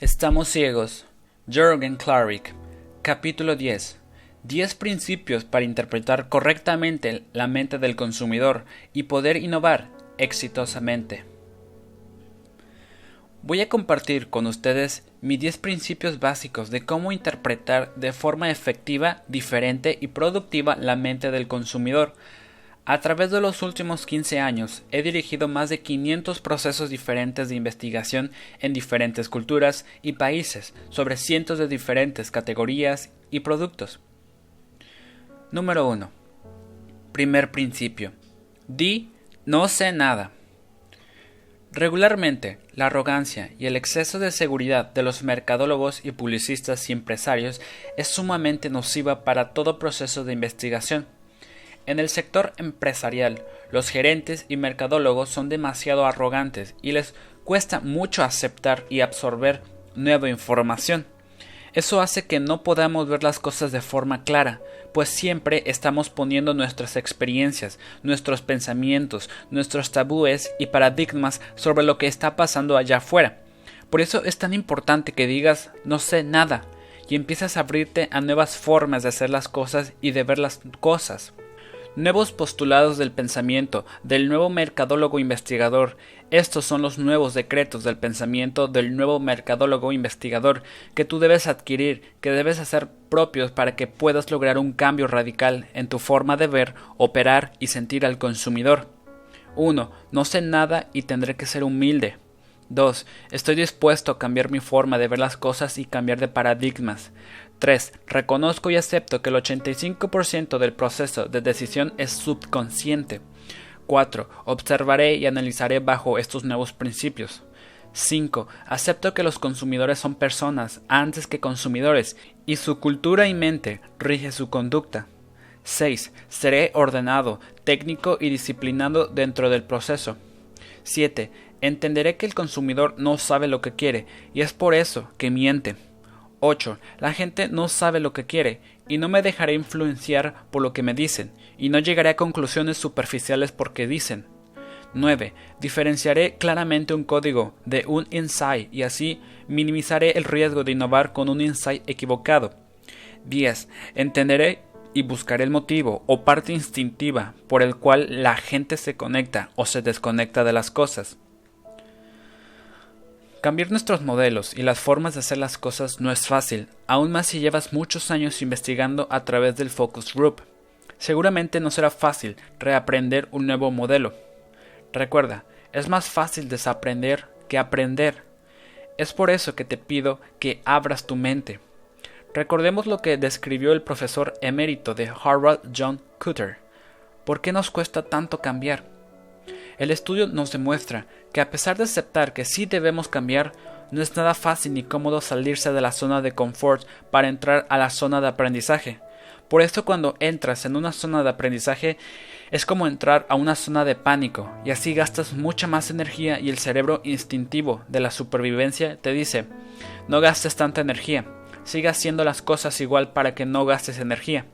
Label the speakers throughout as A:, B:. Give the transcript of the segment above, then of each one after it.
A: Estamos ciegos. Jürgen Klarik. Capítulo 10. 10 principios para interpretar correctamente la mente del consumidor y poder innovar exitosamente. Voy a compartir con ustedes mis 10 principios básicos de cómo interpretar de forma efectiva, diferente y productiva la mente del consumidor a través de los últimos 15 años he dirigido más de 500 procesos diferentes de investigación en diferentes culturas y países sobre cientos de diferentes categorías y productos. Número 1. Primer principio. Di no sé nada. Regularmente, la arrogancia y el exceso de seguridad de los mercadólogos y publicistas y empresarios es sumamente nociva para todo proceso de investigación en el sector empresarial, los gerentes y mercadólogos son demasiado arrogantes y les cuesta mucho aceptar y absorber nueva información. Eso hace que no podamos ver las cosas de forma clara, pues siempre estamos poniendo nuestras experiencias, nuestros pensamientos, nuestros tabúes y paradigmas sobre lo que está pasando allá afuera. Por eso es tan importante que digas no sé nada y empiezas a abrirte a nuevas formas de hacer las cosas y de ver las cosas nuevos postulados del pensamiento, del nuevo mercadólogo investigador. Estos son los nuevos decretos del pensamiento del nuevo mercadólogo investigador que tú debes adquirir, que debes hacer propios para que puedas lograr un cambio radical en tu forma de ver, operar y sentir al consumidor. 1. No sé nada y tendré que ser humilde. 2. Estoy dispuesto a cambiar mi forma de ver las cosas y cambiar de paradigmas. 3. Reconozco y acepto que el 85% del proceso de decisión es subconsciente. 4. Observaré y analizaré bajo estos nuevos principios. 5. Acepto que los consumidores son personas antes que consumidores y su cultura y mente rige su conducta. 6. Seré ordenado, técnico y disciplinado dentro del proceso. 7. Entenderé que el consumidor no sabe lo que quiere y es por eso que miente. 8. La gente no sabe lo que quiere, y no me dejaré influenciar por lo que me dicen, y no llegaré a conclusiones superficiales porque dicen. 9. Diferenciaré claramente un código de un insight y así minimizaré el riesgo de innovar con un insight equivocado. 10. Entenderé y buscaré el motivo o parte instintiva por el cual la gente se conecta o se desconecta de las cosas. Cambiar nuestros modelos y las formas de hacer las cosas no es fácil, aún más si llevas muchos años investigando a través del focus group. Seguramente no será fácil reaprender un nuevo modelo. Recuerda, es más fácil desaprender que aprender. Es por eso que te pido que abras tu mente. Recordemos lo que describió el profesor emérito de Harvard John Cutter. ¿Por qué nos cuesta tanto cambiar? El estudio nos demuestra que a pesar de aceptar que sí debemos cambiar, no es nada fácil ni cómodo salirse de la zona de confort para entrar a la zona de aprendizaje. Por esto cuando entras en una zona de aprendizaje es como entrar a una zona de pánico y así gastas mucha más energía y el cerebro instintivo de la supervivencia te dice no gastes tanta energía, siga haciendo las cosas igual para que no gastes energía.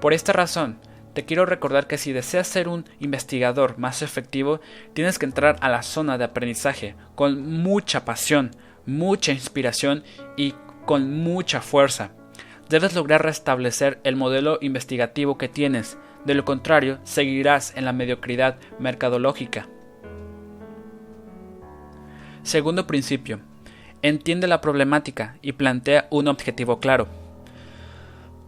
A: Por esta razón, te quiero recordar que si deseas ser un investigador más efectivo, tienes que entrar a la zona de aprendizaje con mucha pasión, mucha inspiración y con mucha fuerza. Debes lograr restablecer el modelo investigativo que tienes, de lo contrario seguirás en la mediocridad mercadológica. Segundo principio. Entiende la problemática y plantea un objetivo claro.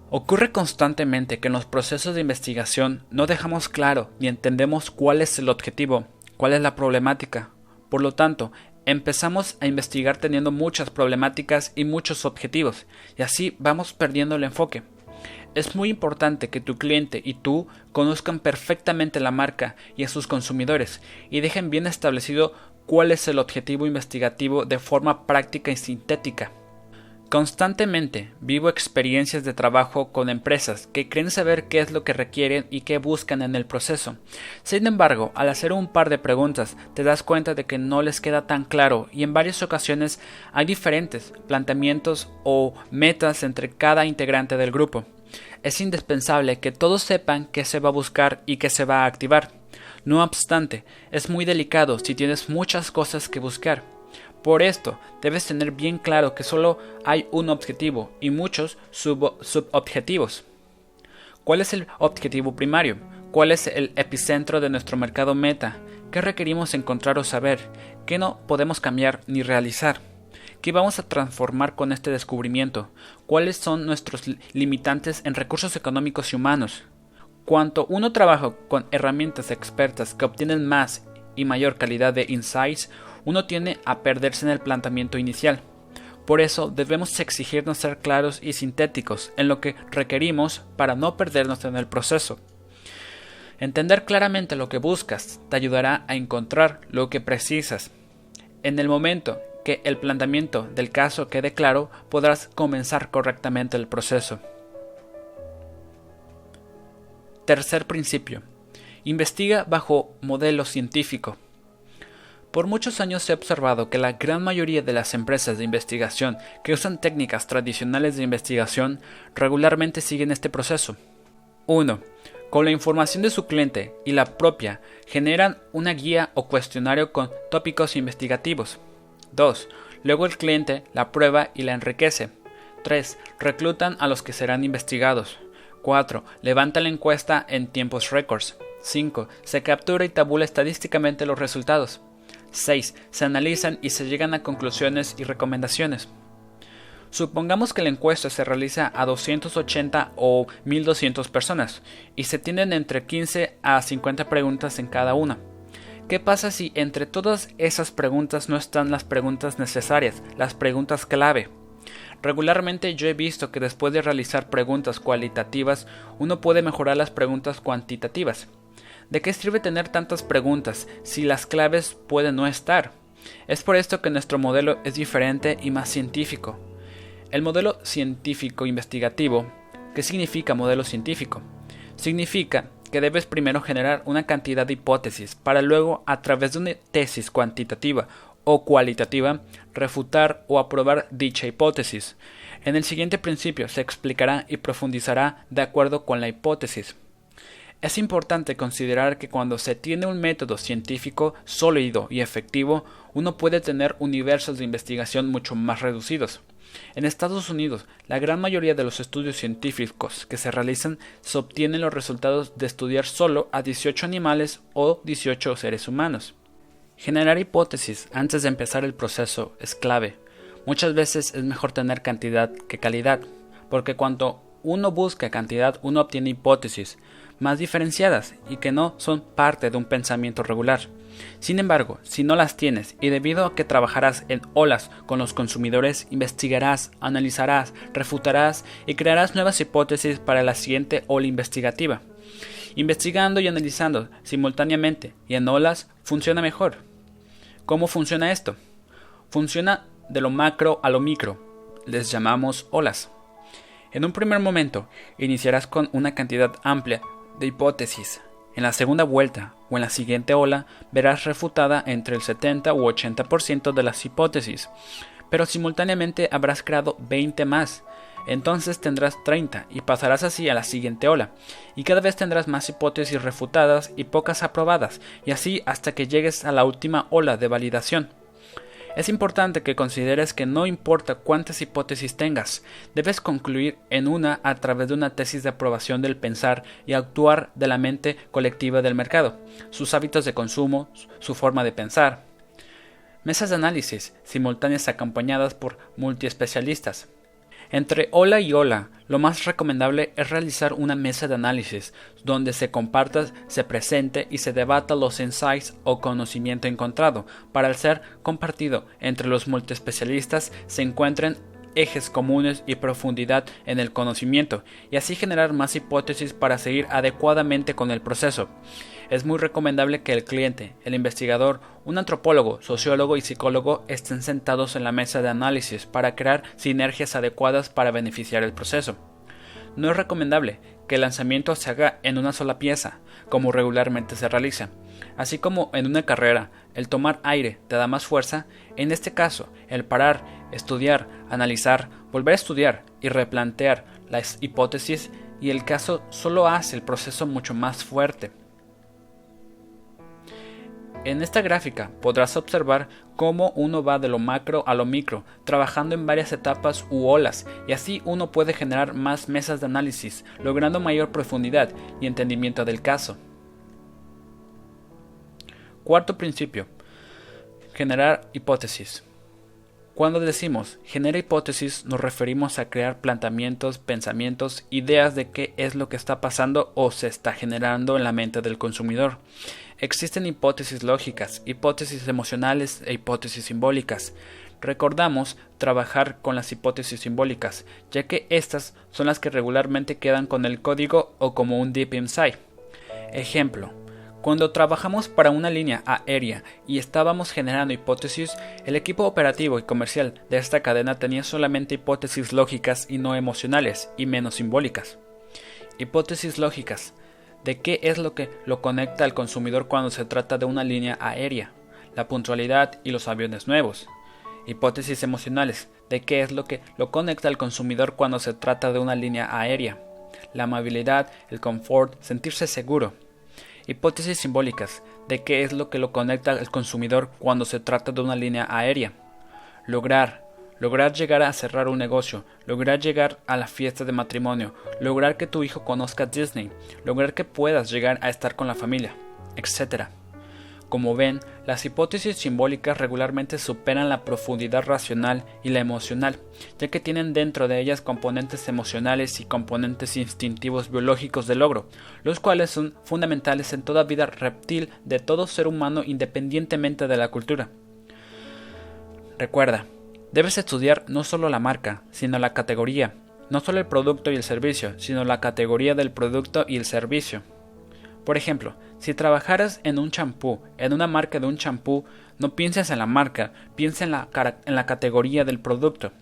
A: Ocurre constantemente que en los procesos de investigación no dejamos claro ni entendemos cuál es el objetivo, cuál es la problemática. Por lo tanto, empezamos a investigar teniendo muchas problemáticas y muchos objetivos, y así vamos perdiendo el enfoque. Es muy importante que tu cliente y tú conozcan perfectamente la marca y a sus consumidores y dejen bien establecido cuál es el objetivo investigativo de forma práctica y sintética. Constantemente vivo experiencias de trabajo con empresas que creen saber qué es lo que requieren y qué buscan en el proceso. Sin embargo, al hacer un par de preguntas te das cuenta de que no les queda tan claro y en varias ocasiones hay diferentes planteamientos o metas entre cada integrante del grupo. Es indispensable que todos sepan qué se va a buscar y qué se va a activar. No obstante, es muy delicado si tienes muchas cosas que buscar Por esto, debes tener bien claro que solo hay un objetivo y muchos subobjetivos. ¿Cuál es el objetivo primario? ¿Cuál es el epicentro de nuestro mercado meta? ¿Qué requerimos encontrar o saber? ¿Qué no podemos cambiar ni realizar? ¿Qué vamos a transformar con este descubrimiento? ¿Cuáles son nuestros limitantes en recursos económicos y humanos? Cuanto uno trabaja con herramientas expertas que obtienen más y mayor calidad de insights, uno tiene a perderse en el planteamiento inicial. Por eso debemos exigirnos ser claros y sintéticos en lo que requerimos para no perdernos en el proceso. Entender claramente lo que buscas te ayudará a encontrar lo que precisas. En el momento que el planteamiento del caso quede claro, podrás comenzar correctamente el proceso. Tercer principio. Investiga bajo modelo científico. Por muchos años se observado que la gran mayoría de las empresas de investigación que usan técnicas tradicionales de investigación regularmente siguen este proceso. 1 con la información de su cliente y la propia, generan una guía o cuestionario con tópicos investigativos. 2. Luego el cliente la prueba y la enriquece. 3. Reclutan a los que serán investigados. 4. Levanta la encuesta en tiempos récords. 5. Se captura y tabula estadísticamente los resultados. 6. Se analizan y se llegan a conclusiones y recomendaciones. Supongamos que la encuesta se realiza a 280 o 1200 personas y se tienen entre 15 a 50 preguntas en cada una. ¿Qué pasa si entre todas esas preguntas no están las preguntas necesarias, las preguntas clave? Regularmente yo he visto que después de realizar preguntas cualitativas uno puede mejorar las preguntas cuantitativas. ¿De qué sirve tener tantas preguntas si las claves pueden no estar? Es por esto que nuestro modelo es diferente y más científico. El modelo científico investigativo, ¿qué significa modelo científico? Significa que debes primero generar una cantidad de hipótesis para luego, a través de una tesis cuantitativa o cualitativa, refutar o aprobar dicha hipótesis. En el siguiente principio se explicará y profundizará de acuerdo con la hipótesis. Es importante considerar que cuando se tiene un método científico sólido y efectivo, uno puede tener universos de investigación mucho más reducidos. En Estados Unidos, la gran mayoría de los estudios científicos que se realizan se obtienen los resultados de estudiar solo a 18 animales o 18 seres humanos. Generar hipótesis antes de empezar el proceso es clave. Muchas veces es mejor tener cantidad que calidad, porque cuando uno busca cantidad, uno obtiene hipótesis más diferenciadas y que no son parte de un pensamiento regular. Sin embargo, si no las tienes y debido a que trabajarás en olas con los consumidores, investigarás, analizarás, refutarás y crearás nuevas hipótesis para la siguiente ola investigativa. Investigando y analizando simultáneamente y en olas funciona mejor. ¿Cómo funciona esto? Funciona de lo macro a lo micro. Les llamamos olas. En un primer momento, iniciarás con una cantidad amplia de hipótesis, en la segunda vuelta o en la siguiente ola verás refutada entre el 70 u 80% de las hipótesis, pero simultáneamente habrás creado 20 más. Entonces tendrás 30 y pasarás así a la siguiente ola, y cada vez tendrás más hipótesis refutadas y pocas aprobadas, y así hasta que llegues a la última ola de validación. Es importante que consideres que no importa cuántas hipótesis tengas, debes concluir en una a través de una tesis de aprobación del pensar y actuar de la mente colectiva del mercado, sus hábitos de consumo, su forma de pensar. Mesas de análisis simultáneas acompañadas por multiespecialistas. Entre hola y hola, lo más recomendable es realizar una mesa de análisis donde se comparta, se presente y se debata los insights o conocimiento encontrado. Para el ser compartido entre los multiespecialistas se encuentren ejes comunes y profundidad en el conocimiento y así generar más hipótesis para seguir adecuadamente con el proceso es muy recomendable que el cliente, el investigador, un antropólogo, sociólogo y psicólogo estén sentados en la mesa de análisis para crear sinergias adecuadas para beneficiar el proceso. No es recomendable que el lanzamiento se haga en una sola pieza, como regularmente se realiza. Así como en una carrera, el tomar aire te da más fuerza, en este caso, el parar, estudiar, analizar, volver a estudiar y replantear las hipótesis y el caso solo hace el proceso mucho más fuerte. En esta gráfica podrás observar cómo uno va de lo macro a lo micro, trabajando en varias etapas u olas, y así uno puede generar más mesas de análisis, logrando mayor profundidad y entendimiento del caso. Cuarto principio. Generar hipótesis. Cuando decimos genera hipótesis nos referimos a crear planteamientos, pensamientos, ideas de qué es lo que está pasando o se está generando en la mente del consumidor. Existen hipótesis lógicas, hipótesis emocionales e hipótesis simbólicas. Recordamos trabajar con las hipótesis simbólicas, ya que estas son las que regularmente quedan con el código o como un deep inside. Ejemplo, cuando trabajamos para una línea aérea y estábamos generando hipótesis, el equipo operativo y comercial de esta cadena tenía solamente hipótesis lógicas y no emocionales y menos simbólicas. Hipótesis lógicas. ¿De qué es lo que lo conecta al consumidor cuando se trata de una línea aérea? La puntualidad y los aviones nuevos. Hipótesis emocionales. ¿De qué es lo que lo conecta al consumidor cuando se trata de una línea aérea? La amabilidad, el confort, sentirse seguro. Hipótesis simbólicas de qué es lo que lo conecta al consumidor cuando se trata de una línea aérea. Lograr, lograr llegar a cerrar un negocio, lograr llegar a la fiesta de matrimonio, lograr que tu hijo conozca Disney, lograr que puedas llegar a estar con la familia, etc. Como ven, las hipótesis simbólicas regularmente superan la profundidad racional y la emocional, ya que tienen dentro de ellas componentes emocionales y componentes instintivos biológicos de logro, los cuales son fundamentales en toda vida reptil de todo ser humano independientemente de la cultura. Recuerda, debes estudiar no solo la marca, sino la categoría, no solo el producto y el servicio, sino la categoría del producto y el servicio. Por ejemplo, si trabajaras en un champú, en una marca de un champú, no pienses en la marca, piensa en la, en la categoría del producto.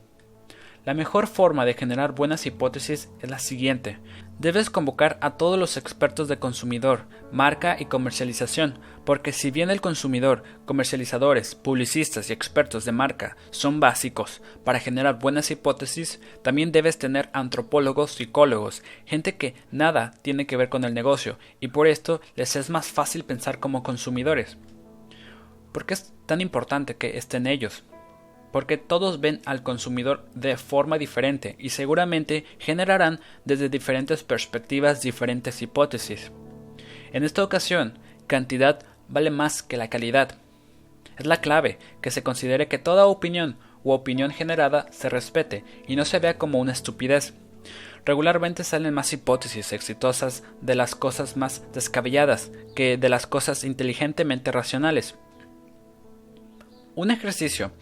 A: La mejor forma de generar buenas hipótesis es la siguiente. Debes convocar a todos los expertos de consumidor, marca y comercialización, porque si bien el consumidor, comercializadores, publicistas y expertos de marca son básicos para generar buenas hipótesis, también debes tener antropólogos, psicólogos, gente que nada tiene que ver con el negocio, y por esto les es más fácil pensar como consumidores. ¿Por qué es tan importante que estén ellos? Porque todos ven al consumidor de forma diferente y seguramente generarán desde diferentes perspectivas diferentes hipótesis. En esta ocasión, cantidad vale más que la calidad. Es la clave que se considere que toda opinión u opinión generada se respete y no se vea como una estupidez. Regularmente salen más hipótesis exitosas de las cosas más descabelladas que de las cosas inteligentemente racionales. Un ejercicio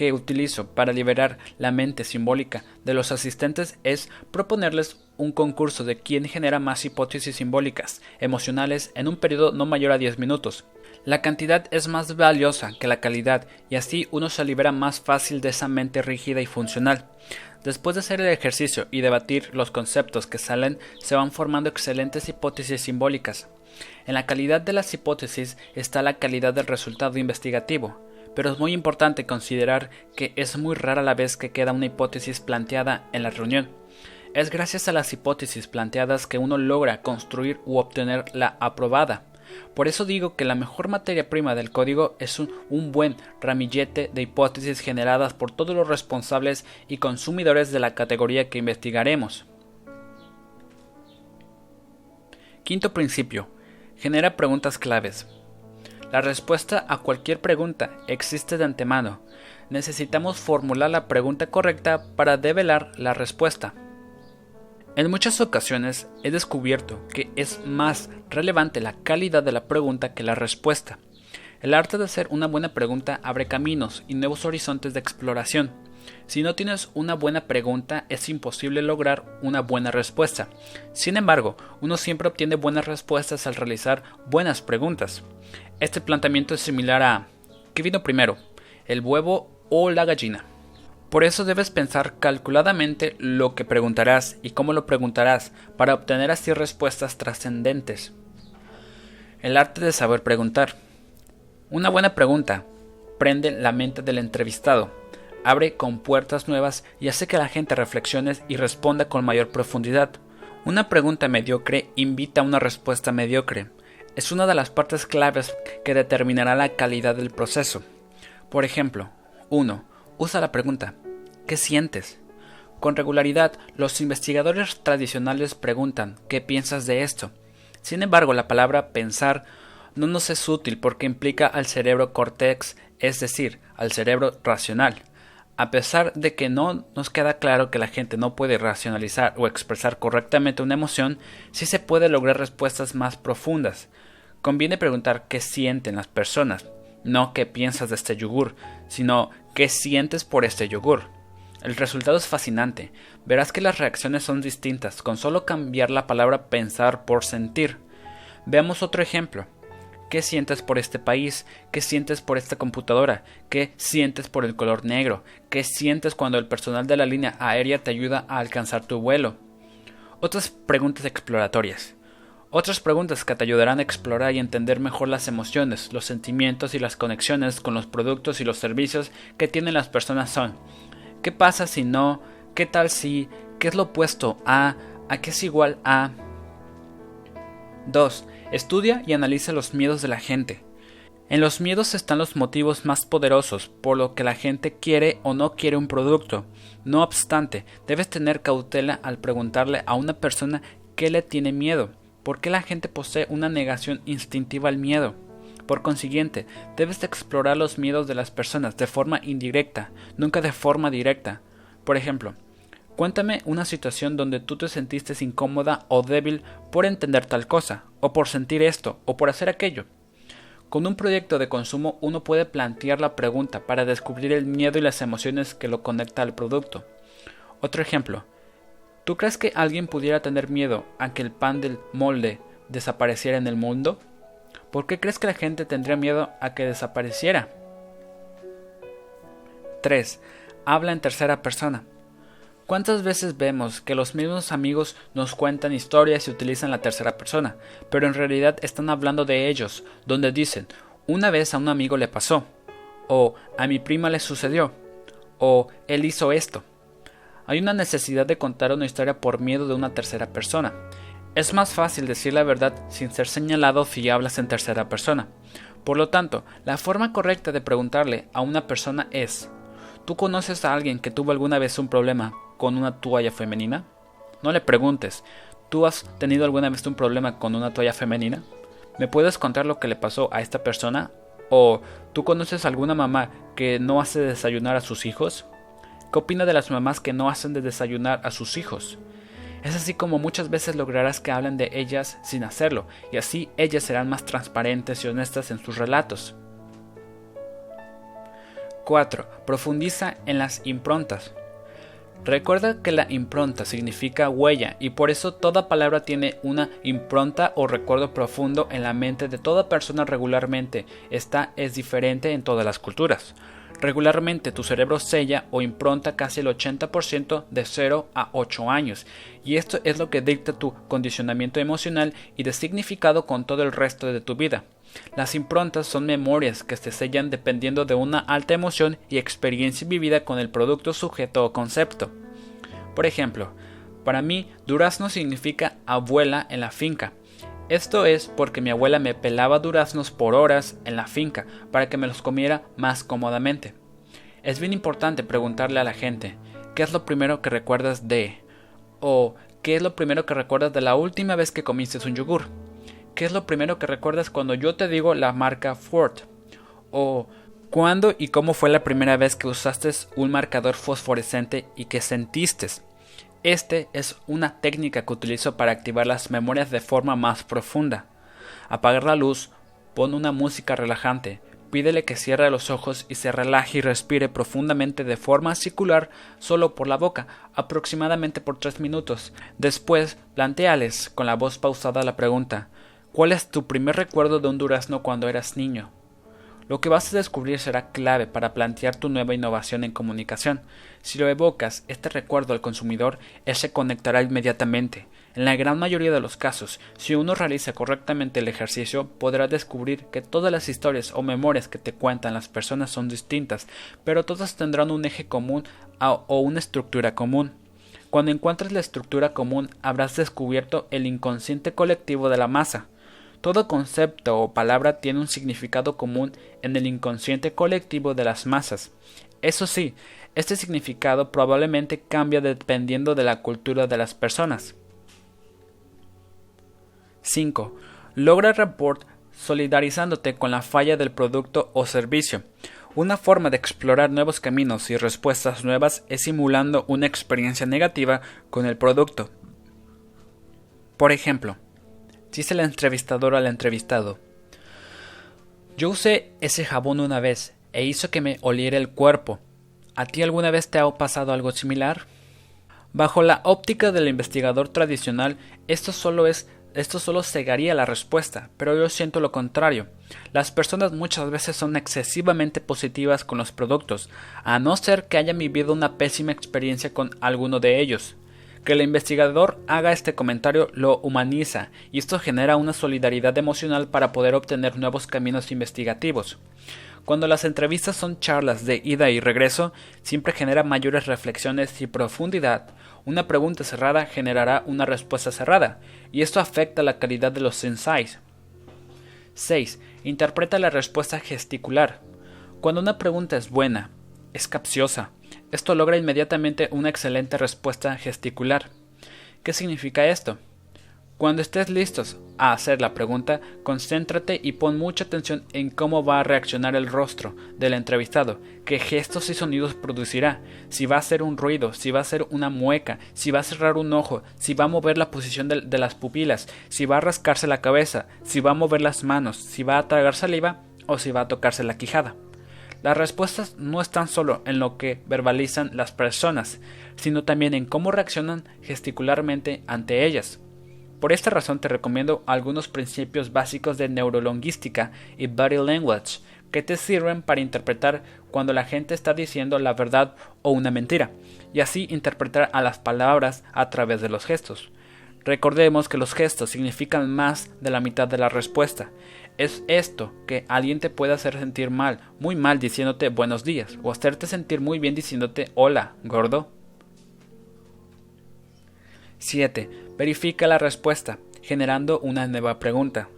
A: que utilizo para liberar la mente simbólica de los asistentes es proponerles un concurso de quién genera más hipótesis simbólicas, emocionales, en un periodo no mayor a 10 minutos. La cantidad es más valiosa que la calidad y así uno se libera más fácil de esa mente rígida y funcional. Después de hacer el ejercicio y debatir los conceptos que salen, se van formando excelentes hipótesis simbólicas. En la calidad de las hipótesis está la calidad del resultado investigativo pero es muy importante considerar que es muy rara la vez que queda una hipótesis planteada en la reunión. Es gracias a las hipótesis planteadas que uno logra construir u obtener la aprobada. Por eso digo que la mejor materia prima del código es un, un, buen ramillete de hipótesis generadas por todos los responsables y consumidores de la categoría que investigaremos. Quinto principio. Genera preguntas claves. La respuesta a cualquier pregunta existe de antemano. Necesitamos formular la pregunta correcta para develar la respuesta. En muchas ocasiones he descubierto que es más relevante la calidad de la pregunta que la respuesta. El arte de hacer una buena pregunta abre caminos y nuevos horizontes de exploración. Si no tienes una buena pregunta, es imposible lograr una buena respuesta. Sin embargo, uno siempre obtiene buenas respuestas al realizar buenas preguntas. Este planteamiento es similar a ¿qué vino primero? ¿El huevo o la gallina? Por eso debes pensar calculadamente lo que preguntarás y cómo lo preguntarás para obtener así respuestas trascendentes. El arte de saber preguntar. Una buena pregunta prende la mente del entrevistado abre con puertas nuevas y hace que la gente reflexione y responda con mayor profundidad. Una pregunta mediocre invita a una respuesta mediocre. Es una de las partes claves que determinará la calidad del proceso. Por ejemplo, 1. Usa la pregunta ¿Qué sientes? Con regularidad, los investigadores tradicionales preguntan ¿qué piensas de esto? Sin embargo, la palabra pensar no nos es útil porque implica al cerebro cortex, es decir, al cerebro racional. A pesar de que no nos queda claro que la gente no puede racionalizar o expresar correctamente una emoción, sí se puede lograr respuestas más profundas. Conviene preguntar qué sienten las personas, no qué piensas de este yogur, sino qué sientes por este yogur. El resultado es fascinante. Verás que las reacciones son distintas con solo cambiar la palabra pensar por sentir. Veamos otro ejemplo. ¿Qué sientes por este país? ¿Qué sientes por esta computadora? ¿Qué sientes por el color negro? ¿Qué sientes cuando el personal de la línea aérea te ayuda a alcanzar tu vuelo? Otras preguntas exploratorias. Otras preguntas que te ayudarán a explorar y entender mejor las emociones, los sentimientos y las conexiones con los productos y los servicios que tienen las personas son ¿Qué pasa si no? ¿Qué tal si? ¿Qué es lo opuesto a? ¿A qué es igual a? 2. Estudia y analiza los miedos de la gente. En los miedos están los motivos más poderosos por lo que la gente quiere o no quiere un producto. No obstante, debes tener cautela al preguntarle a una persona qué le tiene miedo, por qué la gente posee una negación instintiva al miedo. Por consiguiente, debes explorar los miedos de las personas de forma indirecta, nunca de forma directa. Por ejemplo, Cuéntame una situación donde tú te sentiste incómoda o débil por entender tal cosa, o por sentir esto, o por hacer aquello. Con un proyecto de consumo uno puede plantear la pregunta para descubrir el miedo y las emociones que lo conecta al producto. Otro ejemplo. ¿Tú crees que alguien pudiera tener miedo a que el pan del molde desapareciera en el mundo? ¿Por qué crees que la gente tendría miedo a que desapareciera? 3. Habla en tercera persona. ¿Cuántas veces vemos que los mismos amigos nos cuentan historias y utilizan la tercera persona, pero en realidad están hablando de ellos, donde dicen, una vez a un amigo le pasó, o a mi prima le sucedió, o él hizo esto? Hay una necesidad de contar una historia por miedo de una tercera persona. Es más fácil decir la verdad sin ser señalado si hablas en tercera persona. Por lo tanto, la forma correcta de preguntarle a una persona es ¿Tú conoces a alguien que tuvo alguna vez un problema con una toalla femenina? No le preguntes, ¿tú has tenido alguna vez un problema con una toalla femenina? ¿Me puedes contar lo que le pasó a esta persona? ¿O tú conoces a alguna mamá que no hace desayunar a sus hijos? ¿Qué opina de las mamás que no hacen de desayunar a sus hijos? Es así como muchas veces lograrás que hablen de ellas sin hacerlo, y así ellas serán más transparentes y honestas en sus relatos. 4. Profundiza en las improntas. Recuerda que la impronta significa huella y por eso toda palabra tiene una impronta o recuerdo profundo en la mente de toda persona regularmente. Esta es diferente en todas las culturas. Regularmente tu cerebro sella o impronta casi el 80% de 0 a 8 años, y esto es lo que dicta tu condicionamiento emocional y de significado con todo el resto de tu vida. Las improntas son memorias que se sellan dependiendo de una alta emoción y experiencia vivida con el producto sujeto o concepto. Por ejemplo, para mí durazno significa abuela en la finca. Esto es porque mi abuela me pelaba duraznos por horas en la finca para que me los comiera más cómodamente. Es bien importante preguntarle a la gente, ¿qué es lo primero que recuerdas de? o ¿qué es lo primero que recuerdas de la última vez que comiste un yogur? ¿Qué es lo primero que recuerdas cuando yo te digo la marca Ford? O ¿cuándo y cómo fue la primera vez que usaste un marcador fosforescente y que sentiste? Este es una técnica que utilizo para activar las memorias de forma más profunda. Apagar la luz, pon una música relajante, pídele que cierre los ojos y se relaje y respire profundamente de forma circular solo por la boca, aproximadamente por tres minutos. Después, planteales con la voz pausada la pregunta ¿Cuál es tu primer recuerdo de un durazno cuando eras niño? Lo que vas a descubrir será clave para plantear tu nueva innovación en comunicación. Si lo evocas, este recuerdo al consumidor, él se conectará inmediatamente. En la gran mayoría de los casos, si uno realiza correctamente el ejercicio, podrá descubrir que todas las historias o memorias que te cuentan las personas son distintas, pero todas tendrán un eje común o una estructura común. Cuando encuentres la estructura común, habrás descubierto el inconsciente colectivo de la masa. Todo concepto o palabra tiene un significado común en el inconsciente colectivo de las masas. Eso sí, este significado probablemente cambia dependiendo de la cultura de las personas. 5. Logra rapport solidarizándote con la falla del producto o servicio. Una forma de explorar nuevos caminos y respuestas nuevas es simulando una experiencia negativa con el producto. Por ejemplo, dice el entrevistador al entrevistado, yo usé ese jabón una vez e hizo que me oliera el cuerpo. ¿A ti alguna vez te ha pasado algo similar? Bajo la óptica del investigador tradicional, esto solo es esto solo cegaría la respuesta, pero yo siento lo contrario. Las personas muchas veces son excesivamente positivas con los productos, a no ser que hayan vivido una pésima experiencia con alguno de ellos. Que el investigador haga este comentario lo humaniza y esto genera una solidaridad emocional para poder obtener nuevos caminos investigativos. Cuando las entrevistas son charlas de ida y regreso, siempre genera mayores reflexiones y profundidad. Una pregunta cerrada generará una respuesta cerrada, y esto afecta la calidad de los insights. 6. Interpreta la respuesta gesticular. Cuando una pregunta es buena, es capciosa, esto logra inmediatamente una excelente respuesta gesticular. ¿Qué significa esto? Cuando estés listos a hacer la pregunta, concéntrate y pon mucha atención en cómo va a reaccionar el rostro del entrevistado, qué gestos y sonidos producirá, si va a hacer un ruido, si va a hacer una mueca, si va a cerrar un ojo, si va a mover la posición de, de las pupilas, si va a rascarse la cabeza, si va a mover las manos, si va a tragar saliva o si va a tocarse la quijada. Las respuestas no están solo en lo que verbalizan las personas, sino también en cómo reaccionan gesticularmente ante ellas. Por esta razón te recomiendo algunos principios básicos de neurolingüística y body language que te sirven para interpretar cuando la gente está diciendo la verdad o una mentira, y así interpretar a las palabras a través de los gestos. Recordemos que los gestos significan más de la mitad de la respuesta. Es esto que alguien te puede hacer sentir mal, muy mal diciéndote buenos días, o hacerte sentir muy bien diciéndote hola, gordo. 7. Verifica la respuesta, generando una nueva pregunta.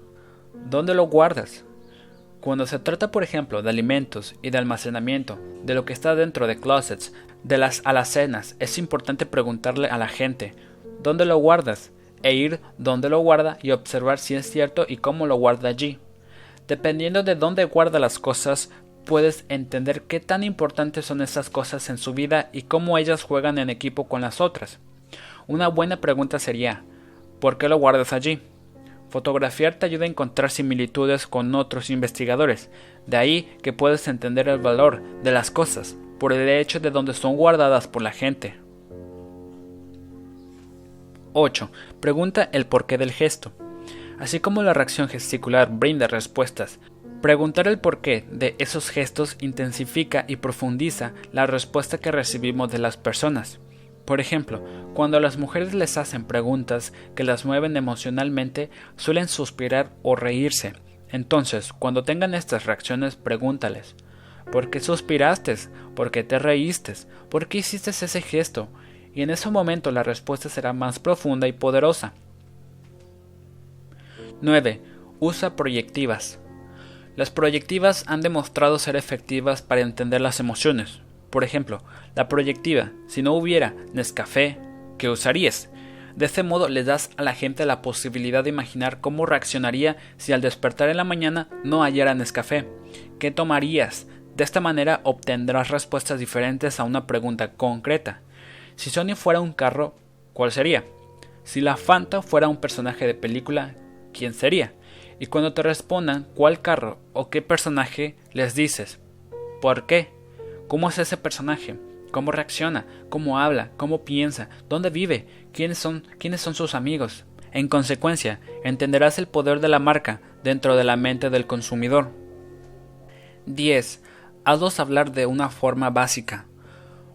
A: ¿Dónde lo guardas? Cuando se trata, por ejemplo, de alimentos y de almacenamiento, de lo que está dentro de closets, de las alacenas, es importante preguntarle a la gente ¿Dónde lo guardas? e ir donde lo guarda y observar si es cierto y cómo lo guarda allí. Dependiendo de dónde guarda las cosas, puedes entender qué tan importantes son esas cosas en su vida y cómo ellas juegan en equipo con las otras. Una buena pregunta sería ¿por qué lo guardas allí? Fotografiar te ayuda a encontrar similitudes con otros investigadores, de ahí que puedes entender el valor de las cosas por el hecho de dónde son guardadas por la gente. 8. Pregunta el porqué del gesto. Así como la reacción gesticular brinda respuestas, preguntar el porqué de esos gestos intensifica y profundiza la respuesta que recibimos de las personas. Por ejemplo, cuando las mujeres les hacen preguntas que las mueven emocionalmente, suelen suspirar o reírse. Entonces, cuando tengan estas reacciones, pregúntales ¿Por qué suspiraste? ¿Por qué te reíste? ¿Por qué hiciste ese gesto? y en ese momento la respuesta será más profunda y poderosa. 9. Usa proyectivas. Las proyectivas han demostrado ser efectivas para entender las emociones. Por ejemplo, la proyectiva, si no hubiera Nescafé, ¿qué usarías? De este modo le das a la gente la posibilidad de imaginar cómo reaccionaría si al despertar en la mañana no hallara Nescafé. ¿Qué tomarías? De esta manera obtendrás respuestas diferentes a una pregunta concreta. Si Sony fuera un carro, ¿cuál sería? Si la Fanta fuera un personaje de película, ¿quién sería? Y cuando te respondan cuál carro o qué personaje, les dices, ¿por qué? ¿Cómo es ese personaje? ¿Cómo reacciona? ¿Cómo habla? ¿Cómo piensa? ¿Dónde vive? ¿Quiénes son, quiénes son sus amigos? En consecuencia, entenderás el poder de la marca dentro de la mente del consumidor. 10. Hazlos hablar de una forma básica.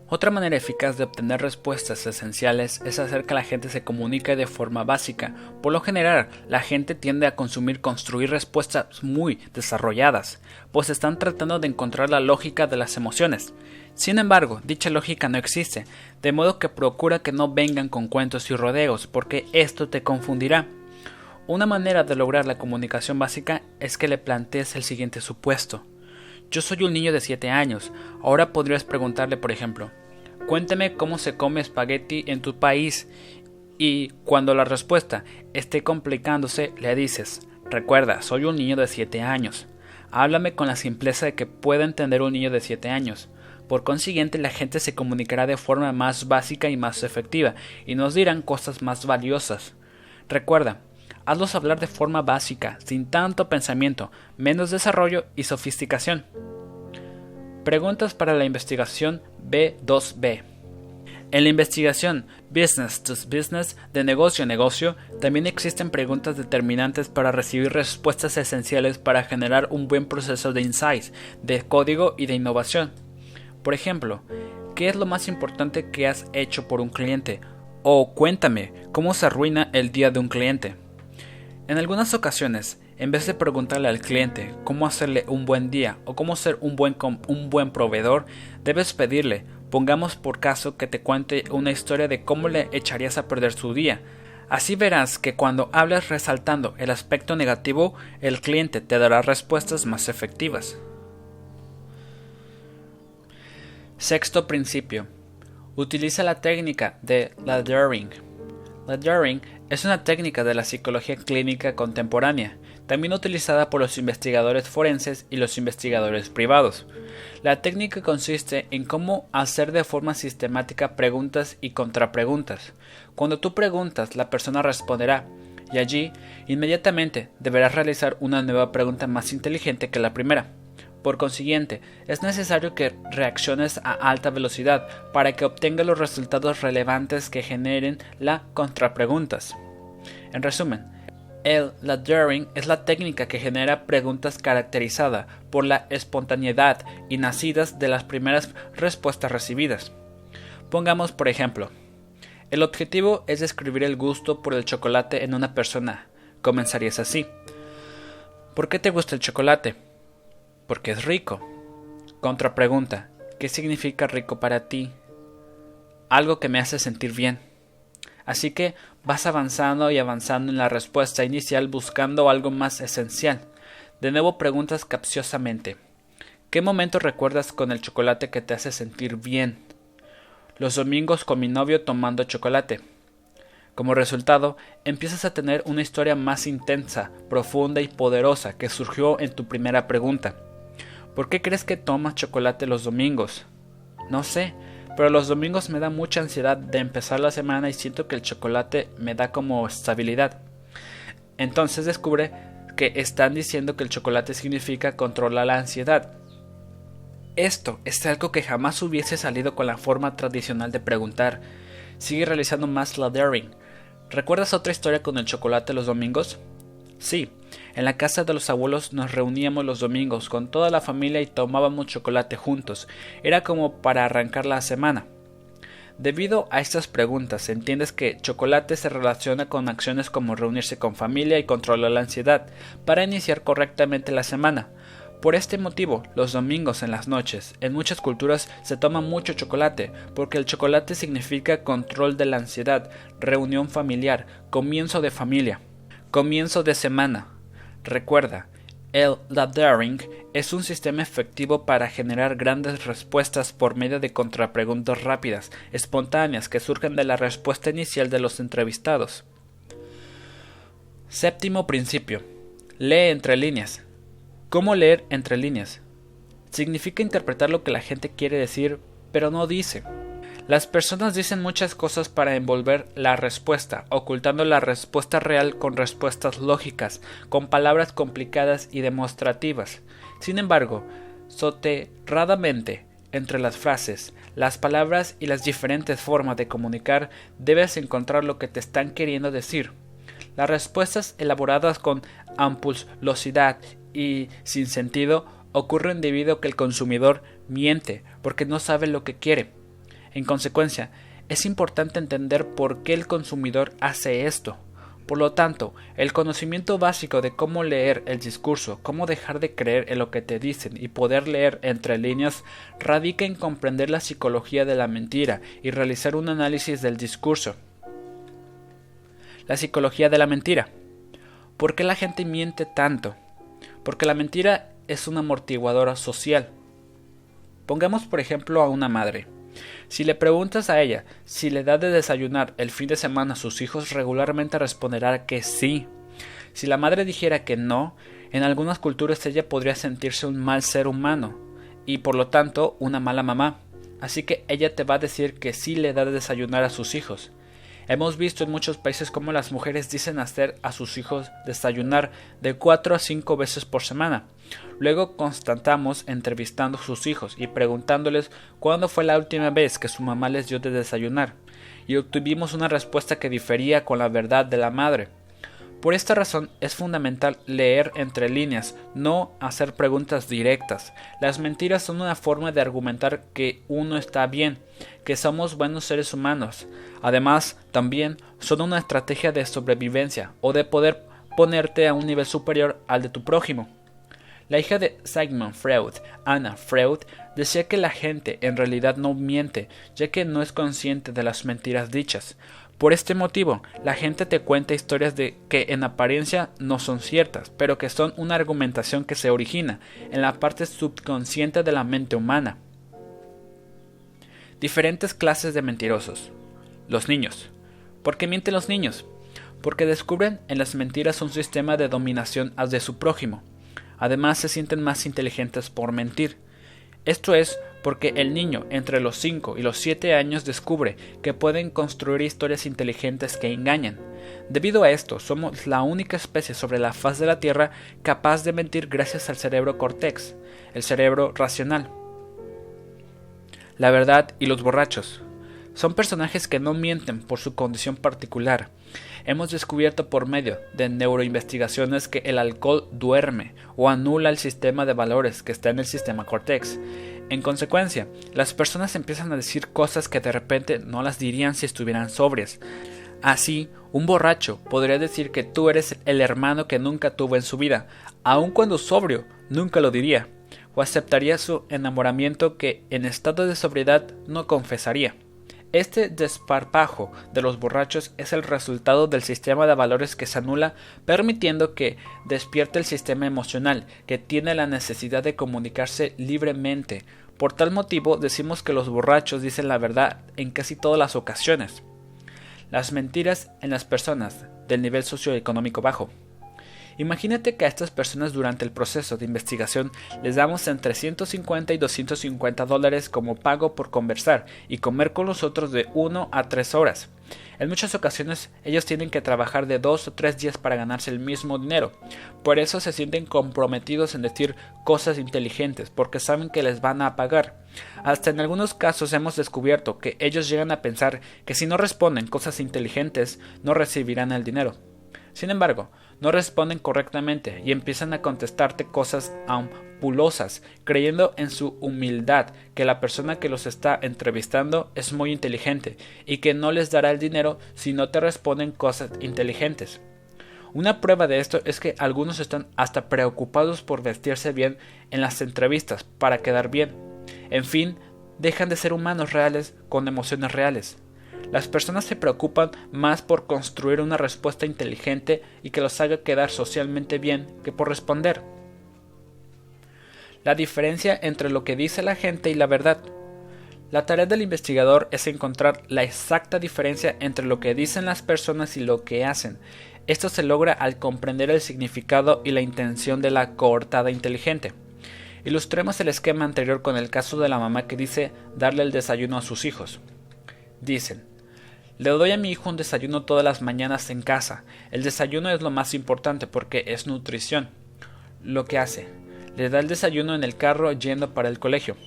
A: Otra manera eficaz de obtener respuestas esenciales es hacer que la gente se comunique de forma básica. Por lo general, la gente tiende a consumir construir respuestas muy desarrolladas, pues están tratando de encontrar la lógica de las emociones. Sin embargo, dicha lógica no existe, de modo que procura que no vengan con cuentos y rodeos, porque esto te confundirá. Una manera de lograr la comunicación básica es que le plantees el siguiente supuesto. Yo soy un niño de 7 años. Ahora podrías preguntarle, por ejemplo, cuénteme cómo se come espagueti en tu país. Y cuando la respuesta esté complicándose, le dices, recuerda, soy un niño de 7 años. Háblame con la simpleza de que pueda entender un niño de 7 años. Por consiguiente, la gente se comunicará de forma más básica y más efectiva, y nos dirán cosas más valiosas. Recuerda, hazlos hablar de forma básica, sin tanto pensamiento, menos desarrollo y sofisticación. Preguntas para la investigación B2B. En la investigación Business to Business de negocio a negocio, también existen preguntas determinantes para recibir respuestas esenciales para generar un buen proceso de insights, de código y de innovación. Por ejemplo, ¿qué es lo más importante que has hecho por un cliente? O cuéntame, ¿cómo se arruina el día de un cliente? En algunas ocasiones, en vez de preguntarle al cliente cómo hacerle un buen día o cómo ser un buen, un buen proveedor, debes pedirle, pongamos por caso que te cuente una historia de cómo le echarías a perder su día. Así verás que cuando hables resaltando el aspecto negativo, el cliente te dará respuestas más efectivas. Sexto principio. Utiliza la técnica de laddering. Laddering es una técnica de la psicología clínica contemporánea, también utilizada por los investigadores forenses y los investigadores privados. La técnica consiste en cómo hacer de forma sistemática preguntas y contrapreguntas. Cuando tú preguntas, la persona responderá, y allí, inmediatamente, deberás realizar una nueva pregunta más inteligente que la primera. Por consiguiente, es necesario que reacciones a alta velocidad para que obtenga los resultados relevantes que generen las contrapreguntas. En resumen, el laddering es la técnica que genera preguntas caracterizada por la espontaneidad y nacidas de las primeras respuestas recibidas. Pongamos por ejemplo, el objetivo es describir el gusto por el chocolate en una persona. Comenzarías así. ¿Por qué te gusta el chocolate? Porque es rico. Contrapregunta, ¿qué significa rico para ti? Algo que me hace sentir bien. Así que vas avanzando y avanzando en la respuesta inicial buscando algo más esencial. De nuevo preguntas capciosamente. ¿Qué momento recuerdas con el chocolate que te hace sentir bien? Los domingos con mi novio tomando chocolate. Como resultado, empiezas a tener una historia más intensa, profunda y poderosa que surgió en tu primera pregunta. ¿Por qué crees que tomas chocolate los domingos? No sé, pero los domingos me da mucha ansiedad de empezar la semana y siento que el chocolate me da como estabilidad. Entonces descubre que están diciendo que el chocolate significa controlar la ansiedad. Esto es algo que jamás hubiese salido con la forma tradicional de preguntar. Sigue realizando más laddering. ¿Recuerdas otra historia con el chocolate los domingos? Sí, en la casa de los abuelos nos reuníamos los domingos con toda la familia y tomábamos chocolate juntos. Era como para arrancar la semana. Debido a estas preguntas, entiendes que chocolate se relaciona con acciones como reunirse con familia y controlar la ansiedad para iniciar correctamente la semana. Por este motivo, los domingos en las noches, en muchas culturas se toma mucho chocolate, porque el chocolate significa control de la ansiedad, reunión familiar, comienzo de familia. Comienzo de semana. Recuerda, el laddering es un sistema efectivo para generar grandes respuestas por medio de contrapreguntas rápidas, espontáneas que surgen de la respuesta inicial de los entrevistados. Séptimo principio. Lee entre líneas. ¿Cómo leer entre líneas? Significa interpretar lo que la gente quiere decir, pero no dice. Las personas dicen muchas cosas para envolver la respuesta, ocultando la respuesta real con respuestas lógicas, con palabras complicadas y demostrativas. Sin embargo, soterradamente, entre las frases, las palabras y las diferentes formas de comunicar, debes encontrar lo que te están queriendo decir. Las respuestas elaboradas con ampullosidad y sin sentido ocurren debido a que el consumidor miente porque no sabe lo que quiere en consecuencia, es importante entender por qué el consumidor hace esto. Por lo tanto, el conocimiento básico de cómo leer el discurso, cómo dejar de creer en lo que te dicen y poder leer entre líneas radica en comprender la psicología de la mentira y realizar un análisis del discurso. La psicología de la mentira. ¿Por qué la gente miente tanto? Porque la mentira es una amortiguadora social. Pongamos por ejemplo a una madre. Si le preguntas a ella si le da de desayunar el fin de semana a sus hijos, regularmente responderá que sí. Si la madre dijera que no, en algunas culturas ella podría sentirse un mal ser humano y por lo tanto una mala mamá. Así que ella te va a decir que sí le da de desayunar a sus hijos. Hemos visto en muchos países cómo las mujeres dicen hacer a sus hijos desayunar de 4 a 5 veces por semana. Luego constatamos entrevistando a sus hijos y preguntándoles cuándo fue la última vez que su mamá les dio de desayunar, y obtuvimos una respuesta que difería con la verdad de la madre. Por esta razón es fundamental leer entre líneas, no hacer preguntas directas. Las mentiras son una forma de argumentar que uno está bien, que somos buenos seres humanos. Además, también son una estrategia de sobrevivencia o de poder ponerte a un nivel superior al de tu prójimo. La hija de Sigmund Freud, Anna Freud, decía que la gente en realidad no miente, ya que no es consciente de las mentiras dichas. Por este motivo, la gente te cuenta historias de que en apariencia no son ciertas, pero que son una argumentación que se origina en la parte subconsciente de la mente humana. Diferentes clases de mentirosos. Los niños. ¿Por qué mienten los niños? Porque descubren en las mentiras un sistema de dominación de su prójimo. Además se sienten más inteligentes por mentir. Esto es porque el niño entre los 5 y los 7 años descubre que pueden construir historias inteligentes que engañan. Debido a esto, somos la única especie sobre la faz de la Tierra capaz de mentir gracias al cerebro cortex, el cerebro racional. La verdad y los borrachos. Son personajes que no mienten por su condición particular. Hemos descubierto por medio de neuroinvestigaciones que el alcohol duerme o anula el sistema de valores que está en el sistema cortex. En consecuencia, las personas empiezan a decir cosas que de repente no las dirían si estuvieran sobrias. Así, un borracho podría decir que tú eres el hermano que nunca tuvo en su vida, aun cuando sobrio, nunca lo diría, o aceptaría su enamoramiento que en estado de sobriedad no confesaría. Este desparpajo de los borrachos es el resultado del sistema de valores que se anula, permitiendo que despierte el sistema emocional, que tiene la necesidad de comunicarse libremente. Por tal motivo decimos que los borrachos dicen la verdad en casi todas las ocasiones. Las mentiras en las personas del nivel socioeconómico bajo. Imagínate que a estas personas durante el proceso de investigación les damos entre 150 y 250 dólares como pago por conversar y comer con nosotros de 1 a 3 horas. En muchas ocasiones ellos tienen que trabajar de 2 o 3 días para ganarse el mismo dinero. Por eso se sienten comprometidos en decir cosas inteligentes porque saben que les van a pagar. Hasta en algunos casos hemos descubierto que ellos llegan a pensar que si no responden cosas inteligentes no recibirán el dinero. Sin embargo, no responden correctamente y empiezan a contestarte cosas ampulosas, creyendo en su humildad que la persona que los está entrevistando es muy inteligente y que no les dará el dinero si no te responden cosas inteligentes. Una prueba de esto es que algunos están hasta preocupados por vestirse bien en las entrevistas para quedar bien. En fin, dejan de ser humanos reales con emociones reales. Las personas se preocupan más por construir una respuesta inteligente y que los haga quedar socialmente bien que por responder. La diferencia entre lo que dice la gente y la verdad. La tarea del investigador es encontrar la exacta diferencia entre lo que dicen las personas y lo que hacen. Esto se logra al comprender el significado y la intención de la coortada inteligente. Ilustremos el esquema anterior con el caso de la mamá que dice darle el desayuno a sus hijos. Dicen, le doy a mi hijo un desayuno todas las mañanas en casa. El desayuno es lo más importante porque es nutrición. Lo que hace, le da el desayuno en el carro yendo para el colegio.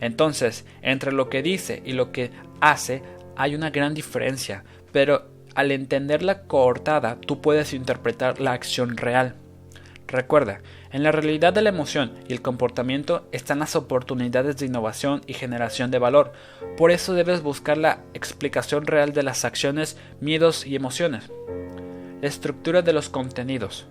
A: Entonces, entre lo que dice y lo que hace hay una gran diferencia, pero al entender la coortada tú puedes interpretar la acción real. Recuerda, en la realidad de la emoción y el comportamiento están las oportunidades de innovación y generación de valor. Por eso debes buscar la explicación real de las acciones, miedos y emociones. La estructura de los contenidos.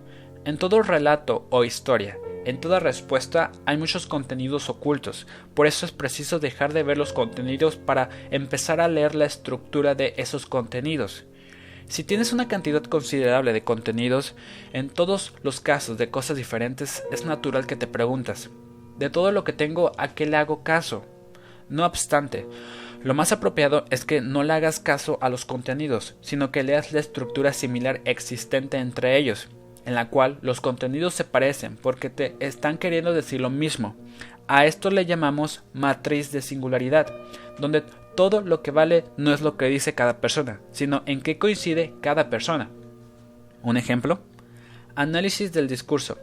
A: En todo relato o historia, en toda respuesta hay muchos contenidos ocultos, por eso es preciso dejar de ver los contenidos para empezar a leer la estructura de esos contenidos. Si tienes una cantidad considerable de contenidos, en todos los casos de cosas diferentes, es natural que te preguntas, de todo lo que tengo, ¿a qué le hago caso? No obstante, lo más apropiado es que no le hagas caso a los contenidos, sino que leas la estructura similar existente entre ellos, en la cual los contenidos se parecen porque te están queriendo decir lo mismo. A esto le llamamos matriz de singularidad, donde todo lo que vale no es lo que dice cada persona, sino en qué coincide cada persona. Un ejemplo. Análisis del discurso.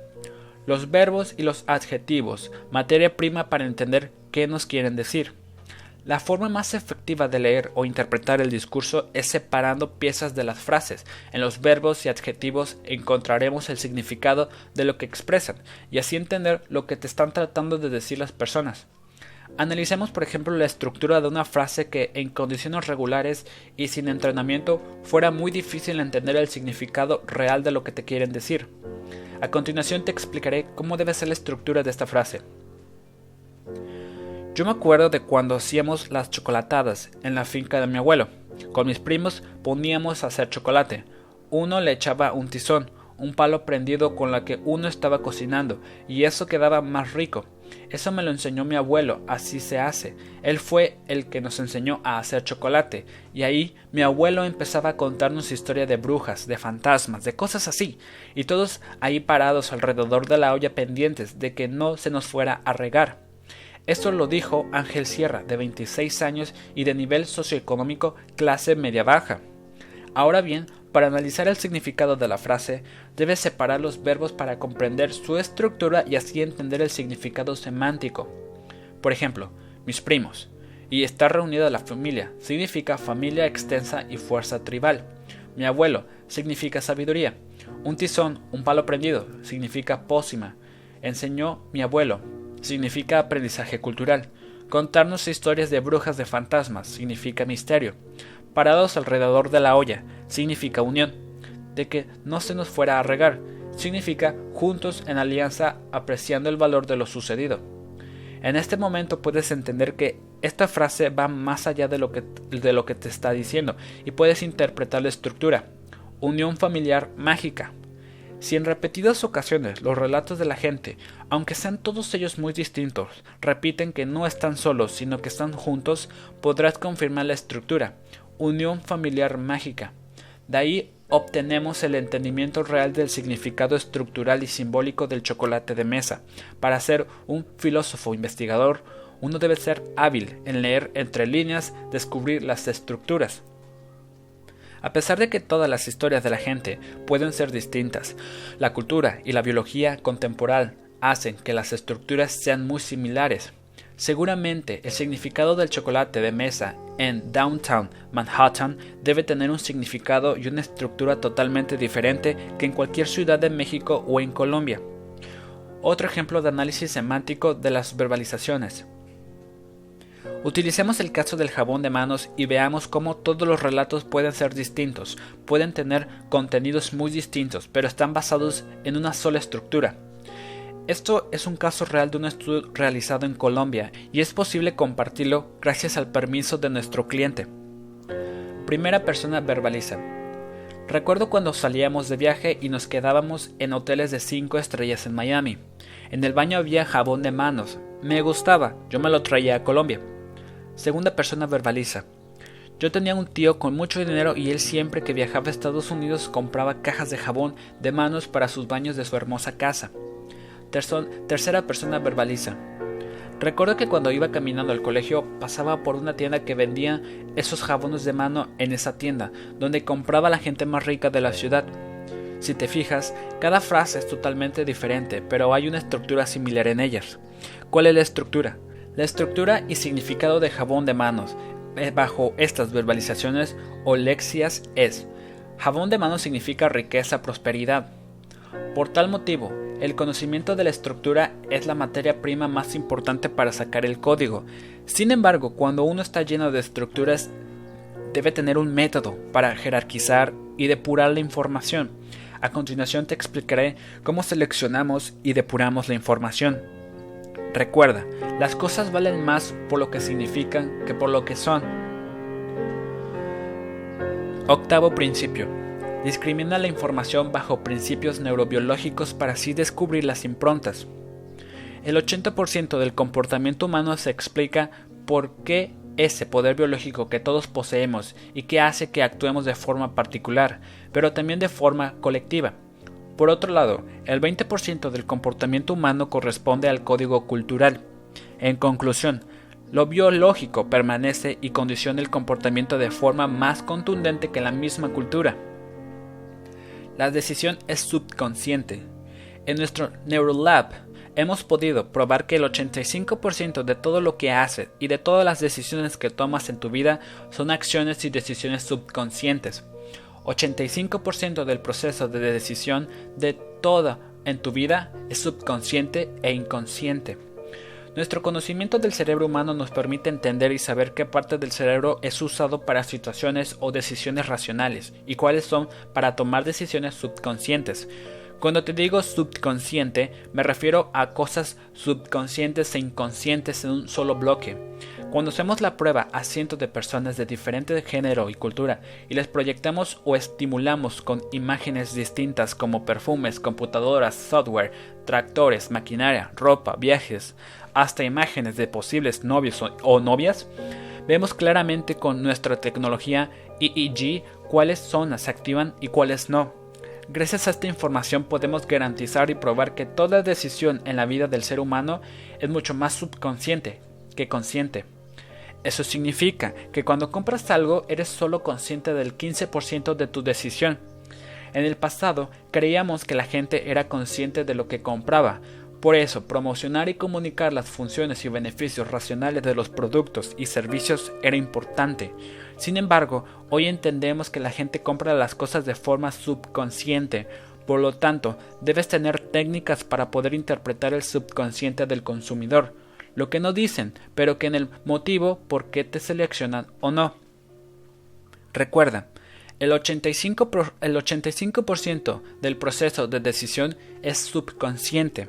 A: Los verbos y los adjetivos, materia prima para entender qué nos quieren decir. La forma más efectiva de leer o interpretar el discurso es separando piezas de las frases. En los verbos y adjetivos encontraremos el significado de lo que expresan y así entender lo que te están tratando de decir las personas. Analicemos por ejemplo la estructura de una frase que en condiciones regulares y sin entrenamiento fuera muy difícil entender el significado real de lo que te quieren decir. A continuación te explicaré cómo debe ser la estructura de esta frase. Yo me acuerdo de cuando hacíamos las chocolatadas en la finca de mi abuelo. Con mis primos poníamos a hacer chocolate. Uno le echaba un tizón, un palo prendido con la que uno estaba cocinando, y eso quedaba más rico. Eso me lo enseñó mi abuelo, así se hace. Él fue el que nos enseñó a hacer chocolate, y ahí mi abuelo empezaba a contarnos historia de brujas, de fantasmas, de cosas así, y todos ahí parados alrededor de la olla pendientes de que no se nos fuera a regar. Esto lo dijo Ángel Sierra, de 26 años y de nivel socioeconómico clase media baja. Ahora bien, para analizar el significado de la frase, debes separar los verbos para comprender su estructura y así entender el significado semántico. Por ejemplo, mis primos. Y estar reunida la familia significa familia extensa y fuerza tribal. Mi abuelo significa sabiduría. Un tizón, un palo prendido, significa pócima. Enseñó mi abuelo, significa aprendizaje cultural. Contarnos historias de brujas de fantasmas significa misterio parados alrededor de la olla, significa unión, de que no se nos fuera a regar, significa juntos en alianza apreciando el valor de lo sucedido. En este momento puedes entender que esta frase va más allá de lo que, te está diciendo y puedes interpretar la estructura. Unión familiar mágica. Si en repetidas ocasiones los relatos de la gente, aunque sean todos ellos muy distintos, repiten que no están solos, sino que están juntos, podrás confirmar la estructura, unión familiar mágica. De ahí obtenemos el entendimiento real del significado estructural y simbólico del chocolate de mesa. Para ser un filósofo investigador, uno debe ser hábil en leer entre líneas, descubrir las estructuras. A pesar de que todas las historias de la gente pueden ser distintas, la cultura y la biología contemporánea hacen que las estructuras sean muy similares. Seguramente el significado del chocolate de mesa en Downtown Manhattan debe tener un significado y una estructura totalmente diferente que en cualquier ciudad de México o en Colombia. Otro ejemplo de análisis semántico de las verbalizaciones. Utilicemos el caso del jabón de manos y veamos cómo todos los relatos pueden ser distintos, pueden tener contenidos muy distintos, pero están basados en una sola estructura. Esto es un caso real de un estudio realizado en Colombia y es posible compartirlo gracias al permiso de nuestro cliente. Primera persona verbaliza. Recuerdo cuando salíamos de viaje y nos quedábamos en hoteles de 5 estrellas en Miami. En el baño había jabón de manos. Me gustaba, yo me lo traía a Colombia. Segunda persona verbaliza. Yo tenía un tío con mucho dinero y él siempre que viajaba a Estados Unidos compraba cajas de jabón de manos para sus baños de su hermosa casa tercera persona verbaliza. Recuerdo que cuando iba caminando al colegio pasaba por una tienda que vendía esos jabones de mano en esa tienda, donde compraba la gente más rica de la ciudad. Si te fijas, cada frase es totalmente diferente, pero hay una estructura similar en ellas. ¿Cuál es la estructura? La estructura y significado de jabón de manos eh, bajo estas verbalizaciones o lexias es jabón de manos significa riqueza, prosperidad. Por tal motivo, el conocimiento de la estructura es la materia prima más importante para sacar el código. Sin embargo, cuando uno está lleno de estructuras, debe tener un método para jerarquizar y depurar la información. A continuación te explicaré cómo seleccionamos y depuramos la información. Recuerda, las cosas valen más por lo que significan que por lo que son. Octavo principio. Discrimina la información bajo principios neurobiológicos para así descubrir las improntas. El 80% del comportamiento humano se explica por qué ese poder biológico que todos poseemos y que hace que actuemos de forma particular, pero también de forma colectiva. Por otro lado, el 20% del comportamiento humano corresponde al código cultural. En conclusión, lo biológico permanece y condiciona el comportamiento de forma más contundente que la misma cultura. La decisión es subconsciente. En nuestro Neurolab hemos podido probar que el 85% de todo lo que haces y de todas las decisiones que tomas en tu vida son acciones y decisiones subconscientes. 85% del proceso de decisión de toda en tu vida es subconsciente e inconsciente. Nuestro conocimiento del cerebro humano nos permite entender y saber qué parte del cerebro es usado para situaciones o decisiones racionales y cuáles son para tomar decisiones subconscientes. Cuando te digo subconsciente, me refiero a cosas subconscientes e inconscientes en un solo bloque. Cuando hacemos la prueba a cientos de personas de diferente género y cultura y les proyectamos o estimulamos con imágenes distintas como perfumes, computadoras, software, tractores, maquinaria, ropa, viajes, hasta imágenes de posibles novios o, novias, vemos claramente con nuestra tecnología EEG cuáles zonas se activan y cuáles no. Gracias a esta información podemos garantizar y probar que toda decisión en la vida del ser humano es mucho más subconsciente que consciente. Eso significa que cuando compras algo eres solo consciente del 15% de tu decisión. En el pasado creíamos que la gente era consciente de lo que compraba. Por eso, promocionar y comunicar las funciones y beneficios racionales de los productos y servicios era importante. Sin embargo, hoy entendemos que la gente compra las cosas de forma subconsciente. Por lo tanto, debes tener técnicas para poder interpretar el subconsciente del consumidor lo que no dicen, pero que en el motivo por qué te seleccionan o no. Recuerda, el 85%, el 85 del proceso de decisión es subconsciente.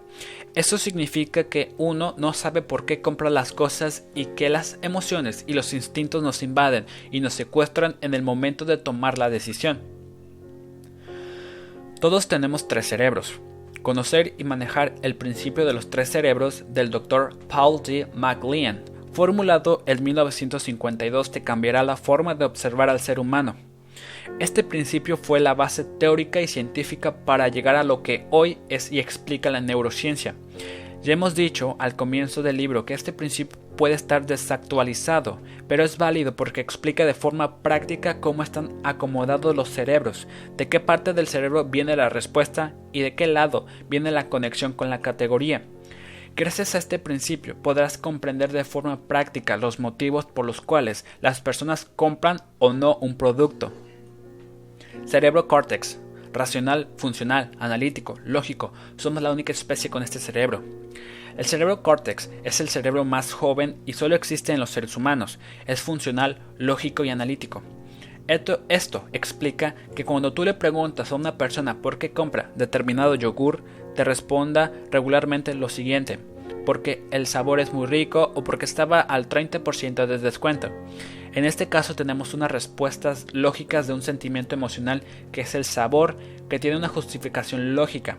A: Eso significa que uno no sabe por qué compra las cosas y que las emociones y los instintos nos invaden y nos secuestran en el momento de tomar la decisión. Todos tenemos tres cerebros, conocer y manejar el principio de los tres cerebros del Dr. Paul D. MacLean, formulado en 1952 que cambiará la forma de observar al ser humano. Este principio fue la base teórica y científica para llegar a lo que hoy es y explica la neurociencia. Ya hemos dicho al comienzo del libro que este principio puede estar desactualizado, pero es válido porque explica de forma práctica cómo están acomodados los cerebros, de qué parte del cerebro viene la respuesta y de qué lado viene la conexión con la categoría. Gracias a este principio podrás comprender de forma práctica los motivos por los cuales las personas compran o no un producto. Cerebro córtex. Racional, funcional, analítico, lógico. Somos la única especie con este cerebro. El cerebro córtex es el cerebro más joven y solo existe en los seres humanos. Es funcional, lógico y analítico. Esto, esto, explica que cuando tú le preguntas a una persona por qué compra determinado yogur, te responda regularmente lo siguiente, porque el sabor es muy rico o porque estaba al 30% de descuento. En este caso tenemos unas respuestas lógicas de un sentimiento emocional que es el sabor, que tiene una justificación lógica.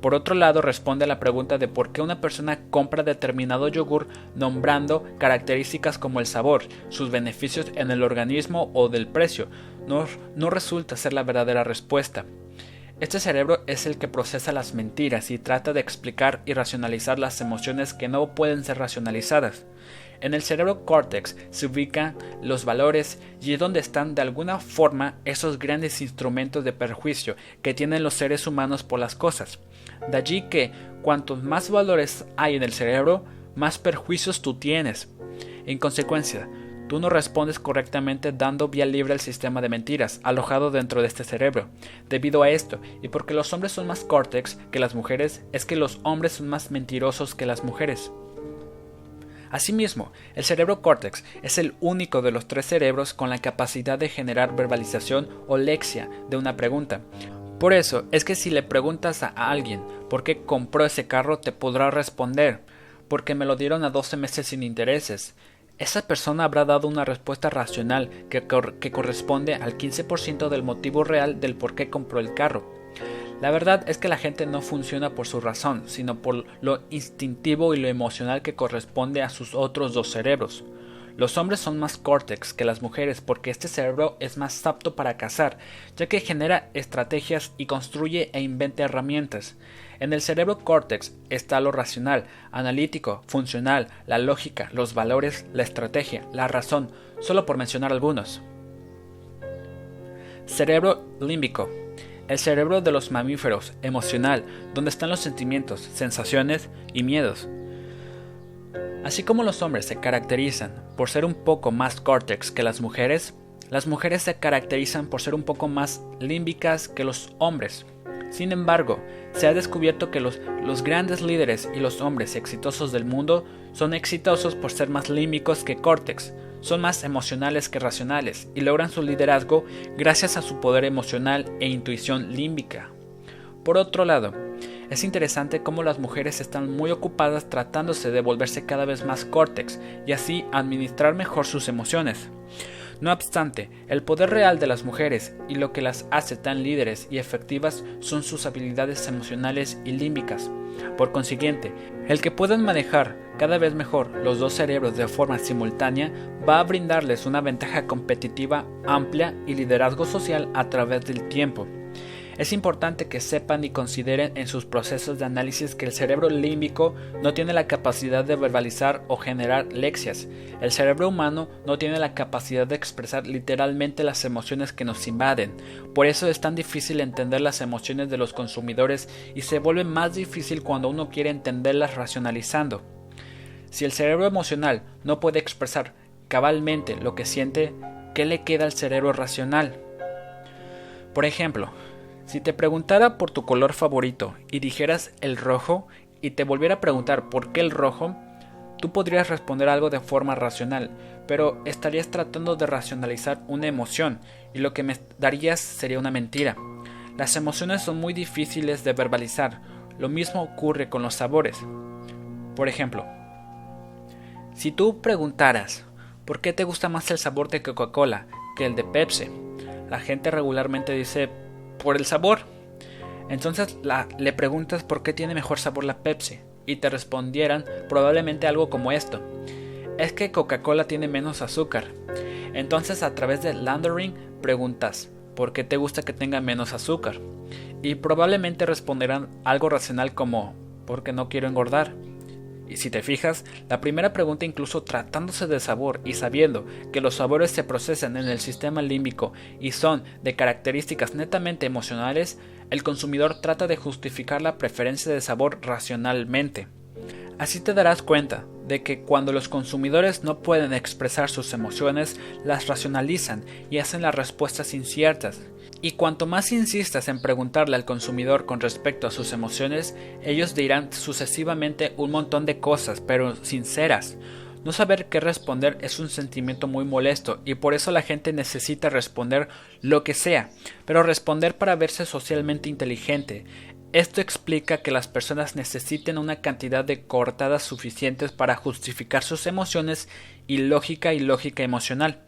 A: Por otro lado, responde a la pregunta de por qué una persona compra determinado yogur nombrando características como el sabor, sus beneficios en el organismo o del precio. No, no resulta ser la verdadera respuesta. Este cerebro es el que procesa las mentiras y trata de explicar y racionalizar las emociones que no pueden ser racionalizadas. En el cerebro córtex se ubican los valores y es donde están de alguna forma esos grandes instrumentos de perjuicio que tienen los seres humanos por las cosas. De allí que cuantos más valores hay en el cerebro, más perjuicios tú tienes. En consecuencia, tú no respondes correctamente dando vía libre al sistema de mentiras alojado dentro de este cerebro. Debido a esto, y porque los hombres son más córtex que las mujeres, es que los hombres son más mentirosos que las mujeres. Asimismo, el cerebro córtex es el único de los tres cerebros con la capacidad de generar verbalización o lexia de una pregunta. Por eso es que si le preguntas a alguien por qué compró ese carro, te podrá responder porque me lo dieron a 12 meses sin intereses. esa persona habrá dado una respuesta racional que, que corresponde al 15% del motivo real del por qué compró el carro. La verdad es que la gente no funciona por su razón, sino por lo instintivo y lo emocional que corresponde a sus otros dos cerebros. Los hombres son más córtex que las mujeres porque este cerebro es más apto para cazar, ya que genera estrategias y construye e inventa herramientas. En el cerebro córtex está lo racional, analítico, funcional, la lógica, los valores, la estrategia, la razón, solo por mencionar algunos. Cerebro límbico. El cerebro de los mamíferos, emocional, donde están los sentimientos, sensaciones y miedos. Así como los hombres se caracterizan por ser un poco más córtex que las mujeres, las mujeres se caracterizan por ser un poco más límbicas que los hombres. Sin embargo, se ha descubierto que los, los, grandes líderes y los hombres exitosos del mundo son exitosos por ser más límbicos que córtex, son más emocionales que racionales y logran su liderazgo gracias a su poder emocional e intuición límbica. Por otro lado, es interesante cómo las mujeres están muy ocupadas tratándose de volverse cada vez más córtex y así administrar mejor sus emociones. No obstante, el poder real de las mujeres y lo que las hace tan líderes y efectivas son sus habilidades emocionales y límbicas. Por consiguiente, el que puedan manejar cada vez mejor los dos cerebros de forma simultánea va a brindarles una ventaja competitiva amplia y liderazgo social a través del tiempo. Es importante que sepan y consideren en sus procesos de análisis que el cerebro límbico no tiene la capacidad de verbalizar o generar lexias. El cerebro humano no tiene la capacidad de expresar literalmente las emociones que nos invaden. Por eso es tan difícil entender las emociones de los consumidores y se vuelve más difícil cuando uno quiere entenderlas racionalizando. Si el cerebro emocional no puede expresar cabalmente lo que siente, ¿qué le queda al cerebro racional? Por ejemplo, si te preguntara por tu color favorito y dijeras el rojo y te volviera a preguntar por qué el rojo, tú podrías responder algo de forma racional, pero estarías tratando de racionalizar una emoción y lo que me darías sería una mentira. Las emociones son muy difíciles de verbalizar, lo mismo ocurre con los sabores. Por ejemplo, si tú preguntaras por qué te gusta más el sabor de Coca-Cola que el de Pepsi, la gente regularmente dice por el sabor. Entonces le preguntas por qué tiene mejor sabor la Pepsi y te respondieran probablemente algo como esto. Es que Coca-Cola tiene menos azúcar. Entonces a través de Landering preguntas ¿por qué te gusta que tenga menos azúcar? Y probablemente responderán algo racional como porque no quiero engordar. Y si te fijas, la primera pregunta incluso tratándose de sabor y sabiendo que los sabores se procesan en el sistema límbico y son de características netamente emocionales, el consumidor trata de justificar la preferencia de sabor racionalmente. Así te darás cuenta de que cuando los consumidores no pueden expresar sus emociones, las racionalizan y hacen las respuestas inciertas, y cuanto más insistas en preguntarle al consumidor con respecto a sus emociones, ellos dirán sucesivamente un montón de cosas, pero sinceras. No saber qué responder es un sentimiento muy molesto y por eso la gente necesita responder lo que sea, pero responder para verse socialmente inteligente. Esto explica que las personas necesiten una cantidad de cortadas suficientes para justificar sus emociones y lógica y lógica emocional.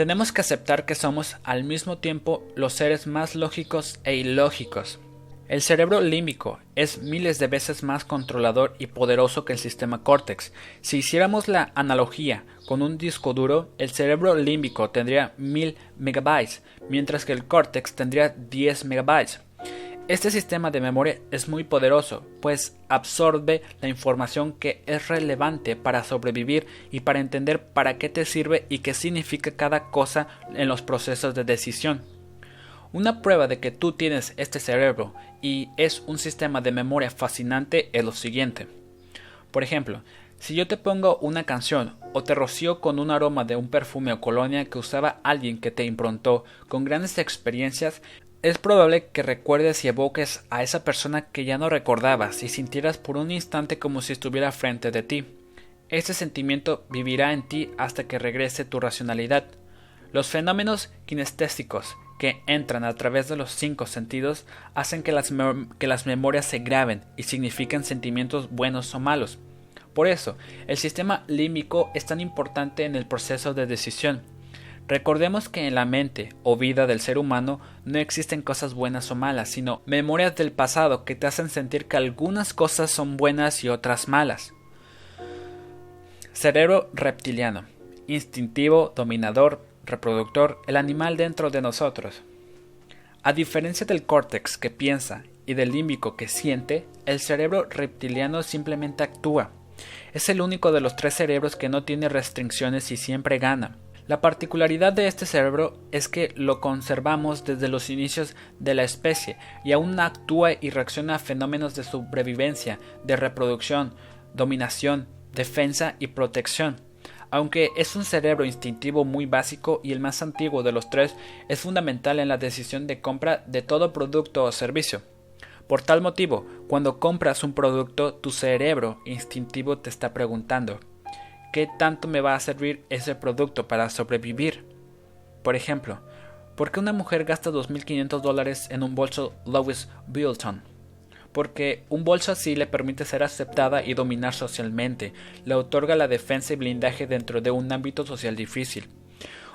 A: Tenemos que aceptar que somos al mismo tiempo los seres más lógicos e ilógicos. El cerebro límbico es miles de veces más controlador y poderoso que el sistema córtex. Si hiciéramos la analogía con un disco duro, el cerebro límbico tendría 1000 megabytes, mientras que el córtex tendría 10 megabytes. Este sistema de memoria es muy poderoso, pues absorbe la información que es relevante para sobrevivir y para entender para qué te sirve y qué significa cada cosa en los procesos de decisión. Una prueba de que tú tienes este cerebro y es un sistema de memoria fascinante es lo siguiente. Por ejemplo, si yo te pongo una canción o te rocío con un aroma de un perfume o colonia que usaba alguien que te improntó con grandes experiencias, es probable que recuerdes y evoques a esa persona que ya no recordabas y sintieras por un instante como si estuviera frente de ti. Este sentimiento vivirá en ti hasta que regrese tu racionalidad. Los fenómenos kinestésicos que entran a través de los cinco sentidos hacen que las, que las memorias se graben y significan sentimientos buenos o malos. Por eso, el sistema límbico es tan importante en el proceso de decisión. Recordemos que en la mente o vida del ser humano no existen cosas buenas o malas, sino memorias del pasado que te hacen sentir que algunas cosas son buenas y otras malas. Cerebro reptiliano, instintivo, dominador, reproductor, el animal dentro de nosotros. A diferencia del córtex que piensa y del límbico que siente, el cerebro reptiliano simplemente actúa. Es el único de los tres cerebros que no tiene restricciones y siempre gana. La particularidad de este cerebro es que lo conservamos desde los inicios de la especie y aún actúa y reacciona a fenómenos de sobrevivencia, de reproducción, dominación, defensa y protección. Aunque es un cerebro instintivo muy básico y el más antiguo de los tres, es fundamental en la decisión de compra de todo producto o servicio. Por tal motivo, cuando compras un producto, tu cerebro instintivo te está preguntando ¿qué tanto me va a servir ese producto para sobrevivir? Por ejemplo, ¿por qué una mujer gasta 2.500 dólares en un bolso Louis Vuitton? porque un bolso así le permite ser aceptada y dominar socialmente, le otorga la defensa y blindaje dentro de un ámbito social difícil.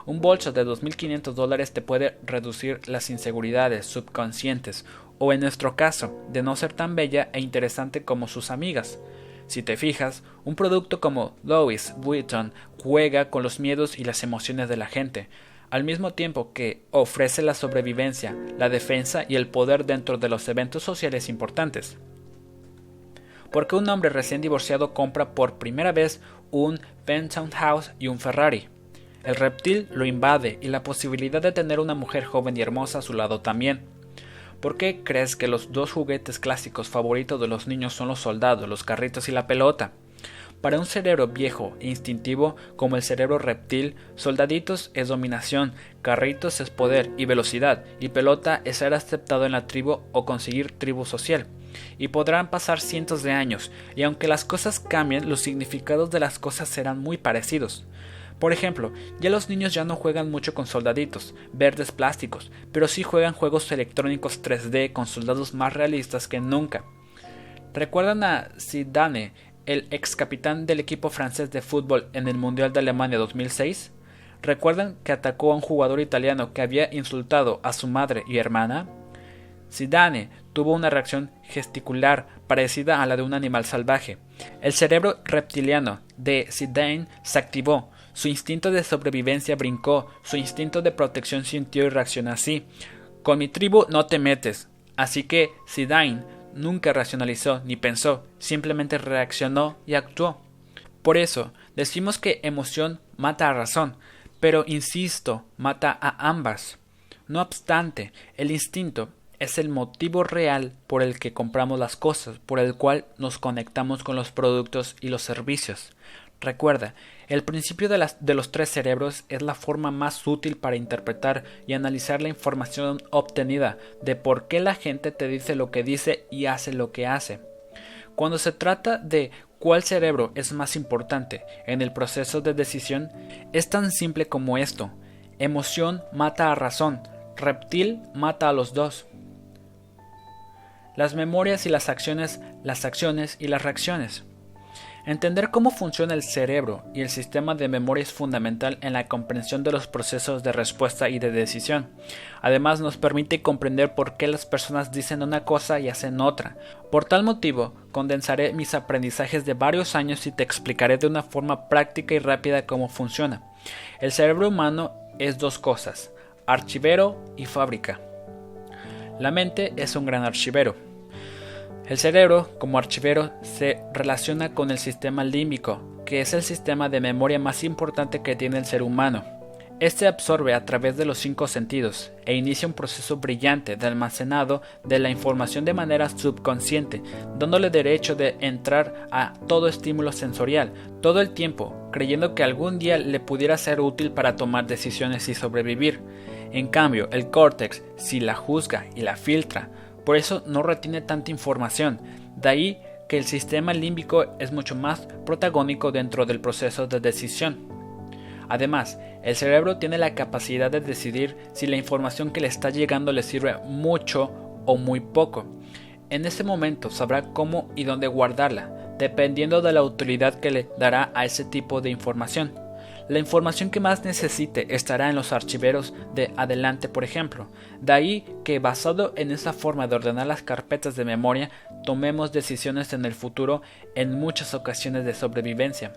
A: Un bolso de 2.500 dólares te puede reducir las inseguridades subconscientes, o en nuestro caso, de no ser tan bella e interesante como sus amigas. Si te fijas, un producto como Louis Vuitton juega con los miedos y las emociones de la gente, al mismo tiempo que ofrece la sobrevivencia, la defensa y el poder dentro de los eventos sociales importantes. Porque un hombre recién divorciado compra por primera vez un House y un Ferrari. El reptil lo invade y la posibilidad de tener una mujer joven y hermosa a su lado también. ¿Por qué crees que los dos juguetes clásicos favoritos de los niños son los soldados, los carritos y la pelota? Para un cerebro viejo e instintivo como el cerebro reptil, soldaditos es dominación, carritos es poder y velocidad, y pelota es ser aceptado en la tribu o conseguir tribu social. Y podrán pasar cientos de años, y aunque las cosas cambien, los significados de las cosas serán muy parecidos. Por ejemplo, ya los niños ya no juegan mucho con soldaditos, verdes plásticos, pero sí juegan juegos electrónicos 3D con soldados más realistas que nunca. ¿Recuerdan a Zidane el ex capitán del equipo francés de fútbol en el Mundial de Alemania 2006? ¿Recuerdan que atacó a un jugador italiano que había insultado a su madre y hermana? Zidane tuvo una reacción gesticular parecida a la de un animal salvaje. El cerebro reptiliano de Zidane se activó, su instinto de sobrevivencia brincó, su instinto de protección sintió y reaccionó así. Con mi tribu no te metes. Así que Zidane nunca racionalizó ni pensó, simplemente reaccionó y actuó. Por eso, decimos que emoción mata a razón, pero insisto, mata a ambas. No obstante, el instinto es el motivo real por el que compramos las cosas, por el cual nos conectamos con los productos y los servicios. Recuerda, el principio de, los tres cerebros es la forma más útil para interpretar y analizar la información obtenida de por qué la gente te dice lo que dice y hace lo que hace. Cuando se trata de cuál cerebro es más importante en el proceso de decisión, es tan simple como esto. Emoción mata a razón, reptil mata a los dos. Las memorias y las acciones, las acciones y las reacciones. Entender cómo funciona el cerebro y el sistema de memoria es fundamental en la comprensión de los procesos de respuesta y de decisión. Además nos permite comprender por qué las personas dicen una cosa y hacen otra. Por tal motivo, condensaré mis aprendizajes de varios años y te explicaré de una forma práctica y rápida cómo funciona. El cerebro humano es dos cosas, archivero y fábrica. La mente es un gran archivero. El cerebro, como archivero, se relaciona con el sistema límbico, que es el sistema de memoria más importante que tiene el ser humano. Este absorbe a través de los cinco sentidos e inicia un proceso brillante de almacenado de la información de manera subconsciente, dándole derecho de entrar a todo estímulo sensorial todo el tiempo, creyendo que algún día le pudiera ser útil para tomar decisiones y sobrevivir. En cambio, el córtex, si la juzga y la filtra, por eso no retiene tanta información. De ahí que el sistema límbico es mucho más protagónico dentro del proceso de decisión. Además, el cerebro tiene la capacidad de decidir si la información que le está llegando le sirve mucho o muy poco. En ese momento sabrá cómo y dónde guardarla, dependiendo de la utilidad que le dará a ese tipo de información. La información que más necesite estará en los archiveros de adelante, por ejemplo. De ahí que basado en esa forma de ordenar las carpetas de memoria, tomemos decisiones en el futuro en muchas ocasiones de sobrevivencia.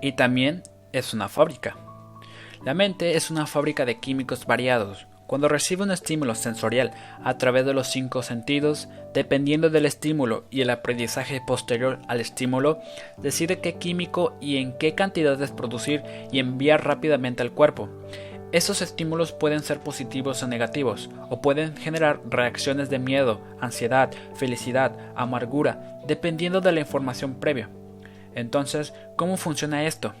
A: Y también es una fábrica. La mente es una fábrica de químicos variados, cuando recibe un estímulo sensorial a través de los cinco sentidos, dependiendo del estímulo y el aprendizaje posterior al estímulo, decide qué químico y en qué cantidades producir y enviar rápidamente al cuerpo. Esos estímulos pueden ser positivos o negativos, o pueden generar reacciones de miedo, ansiedad, felicidad, amargura, dependiendo de la información previa. Entonces, ¿cómo funciona esto?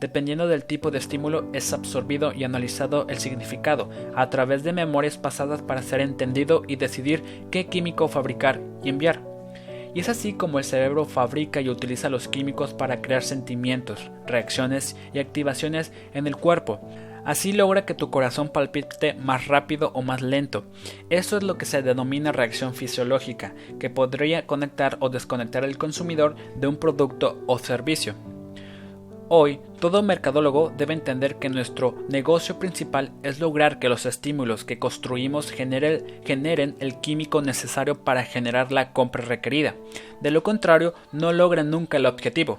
A: Dependiendo del tipo de estímulo es absorbido y analizado el significado a través de memorias pasadas para ser entendido y decidir qué químico fabricar y enviar. Y es así como el cerebro fabrica y utiliza los químicos para crear sentimientos, reacciones y activaciones en el cuerpo. Así logra que tu corazón palpite más rápido o más lento. Eso es lo que se denomina reacción fisiológica, que podría conectar o desconectar al consumidor de un producto o servicio. Hoy, todo mercadólogo debe entender que nuestro negocio principal es lograr que los estímulos que construimos generen, el químico necesario para generar la compra requerida. De lo contrario, no logran nunca el objetivo.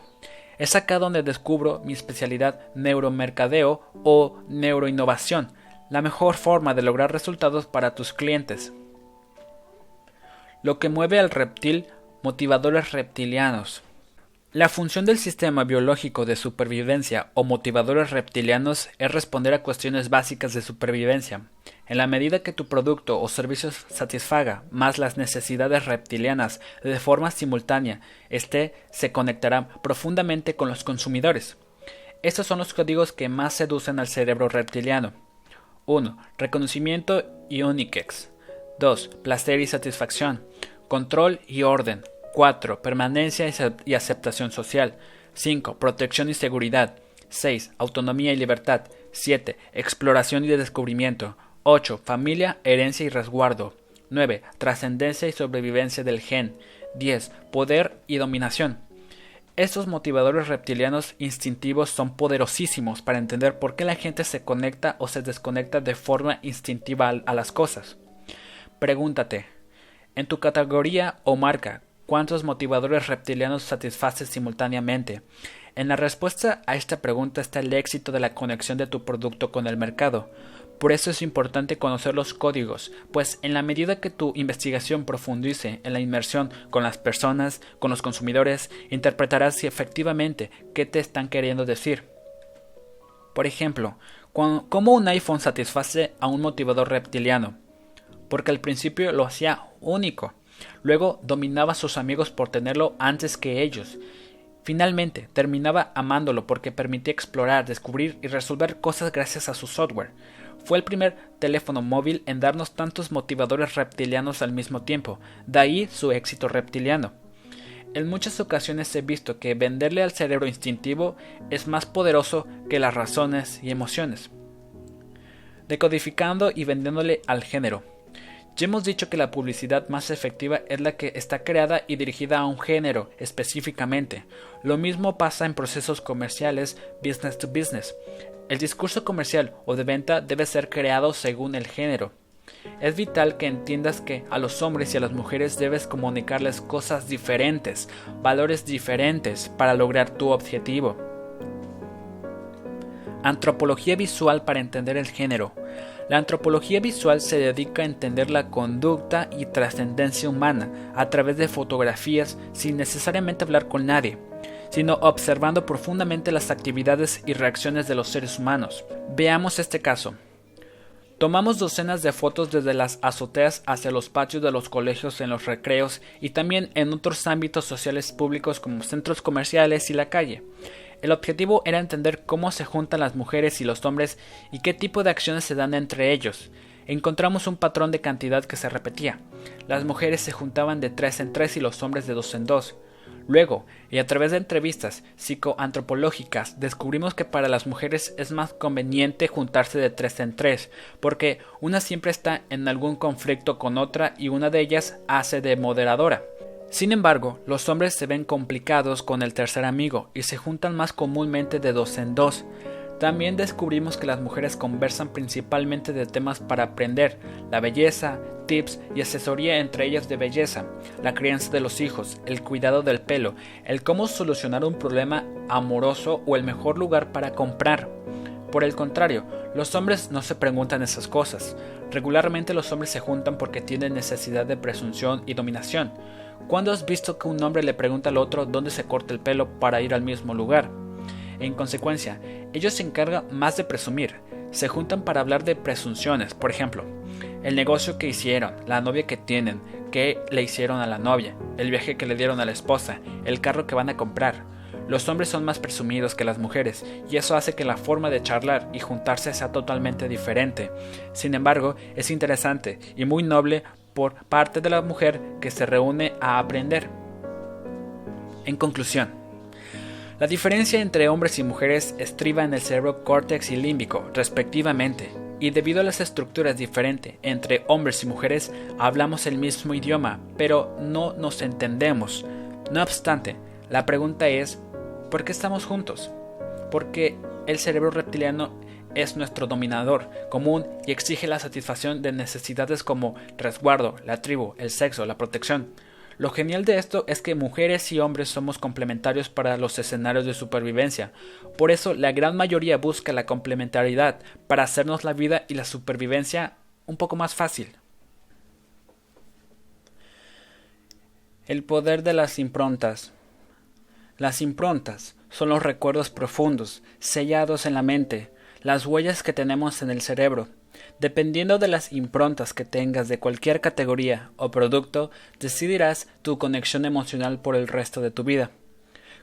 A: Es acá donde descubro mi especialidad neuromercadeo o neuroinnovación, la mejor forma de lograr resultados para tus clientes. Lo que mueve al reptil, motivadores reptilianos. La función del sistema biológico de supervivencia o motivadores reptilianos es responder a cuestiones básicas de supervivencia. En la medida que tu producto o servicio satisfaga más las necesidades reptilianas de forma simultánea, éste se conectará profundamente con los consumidores. Estos son los códigos que más seducen al cerebro reptiliano. 1. Reconocimiento y Unikex. 2. Placer y satisfacción. Control y orden. 4. Permanencia y aceptación social. 5. Protección y seguridad. 6. Autonomía y libertad. 7. Exploración y descubrimiento. 8. Familia, herencia y resguardo. 9. Trascendencia y sobrevivencia del gen. 10. Poder y dominación. Estos motivadores reptilianos instintivos son poderosísimos para entender por qué la gente se conecta o se desconecta de forma instintiva a las cosas. Pregúntate, en tu categoría o marca, ¿Cuántos motivadores reptilianos satisfaces simultáneamente? En la respuesta a esta pregunta está el éxito de la conexión de tu producto con el mercado. Por eso es importante conocer los códigos, pues en la medida que tu investigación profundice en la inmersión con las personas, con los consumidores, interpretarás si efectivamente qué te están queriendo decir. Por ejemplo, ¿cómo un iPhone satisface a un motivador reptiliano? Porque al principio lo hacía único Luego dominaba a sus amigos por tenerlo antes que ellos. Finalmente, terminaba amándolo porque permitía explorar, descubrir y resolver cosas gracias a su software. Fue el primer teléfono móvil en darnos tantos motivadores reptilianos al mismo tiempo, de ahí su éxito reptiliano. En muchas ocasiones he visto que venderle al cerebro instintivo es más poderoso que las razones y emociones. Decodificando y vendiéndole al género. Ya hemos dicho que la publicidad más efectiva es la que está creada y dirigida a un género específicamente. Lo mismo pasa en procesos comerciales business to business. El discurso comercial o de venta debe ser creado según el género. Es vital que entiendas que a los hombres y a las mujeres debes comunicarles cosas diferentes, valores diferentes para lograr tu objetivo. Antropología visual para entender el género. La antropología visual se dedica a entender la conducta y trascendencia humana a través de fotografías sin necesariamente hablar con nadie, sino observando profundamente las actividades y reacciones de los seres humanos. Veamos este caso. Tomamos docenas de fotos desde las azoteas hacia los patios de los colegios en los recreos y también en otros ámbitos sociales públicos como centros comerciales y la calle. El objetivo era entender cómo se juntan las mujeres y los hombres y qué tipo de acciones se dan entre ellos. Encontramos un patrón de cantidad que se repetía. Las mujeres se juntaban de tres en tres y los hombres de dos en dos. Luego, y a través de entrevistas psicoantropológicas, descubrimos que para las mujeres es más conveniente juntarse de tres en tres, porque una siempre está en algún conflicto con otra y una de ellas hace de moderadora. Sin embargo, los hombres se ven complicados con el tercer amigo y se juntan más comúnmente de dos en dos. También descubrimos que las mujeres conversan principalmente de temas para aprender, la belleza, tips y asesoría entre ellas de belleza, la crianza de los hijos, el cuidado del pelo, el cómo solucionar un problema amoroso o el mejor lugar para comprar. Por el contrario, los hombres no se preguntan esas cosas. Regularmente los hombres se juntan porque tienen necesidad de presunción y dominación. ¿Cuándo has visto que un hombre le pregunta al otro dónde se corta el pelo para ir al mismo lugar? En consecuencia, ellos se encargan más de presumir. Se juntan para hablar de presunciones, por ejemplo, el negocio que hicieron, la novia que tienen, qué le hicieron a la novia, el viaje que le dieron a la esposa, el carro que van a comprar. Los hombres son más presumidos que las mujeres, y eso hace que la forma de charlar y juntarse sea totalmente diferente. Sin embargo, es interesante y muy noble por parte de la mujer que se reúne a aprender. En conclusión, la diferencia entre hombres y mujeres estriba en el cerebro córtex y límbico, respectivamente, y debido a las estructuras diferentes entre hombres y mujeres, hablamos el mismo idioma, pero no nos entendemos. No obstante, la pregunta es, ¿por qué estamos juntos? Porque el cerebro reptiliano es nuestro dominador común y exige la satisfacción de necesidades como resguardo, la tribu, el sexo, la protección. Lo genial de esto es que mujeres y hombres somos complementarios para los escenarios de supervivencia. Por eso la gran mayoría busca la complementariedad para hacernos la vida y la supervivencia un poco más fácil. El poder de las improntas. Las improntas son los recuerdos profundos, sellados en la mente, las huellas que tenemos en el cerebro. Dependiendo de las improntas que tengas de cualquier categoría o producto, decidirás tu conexión emocional por el resto de tu vida.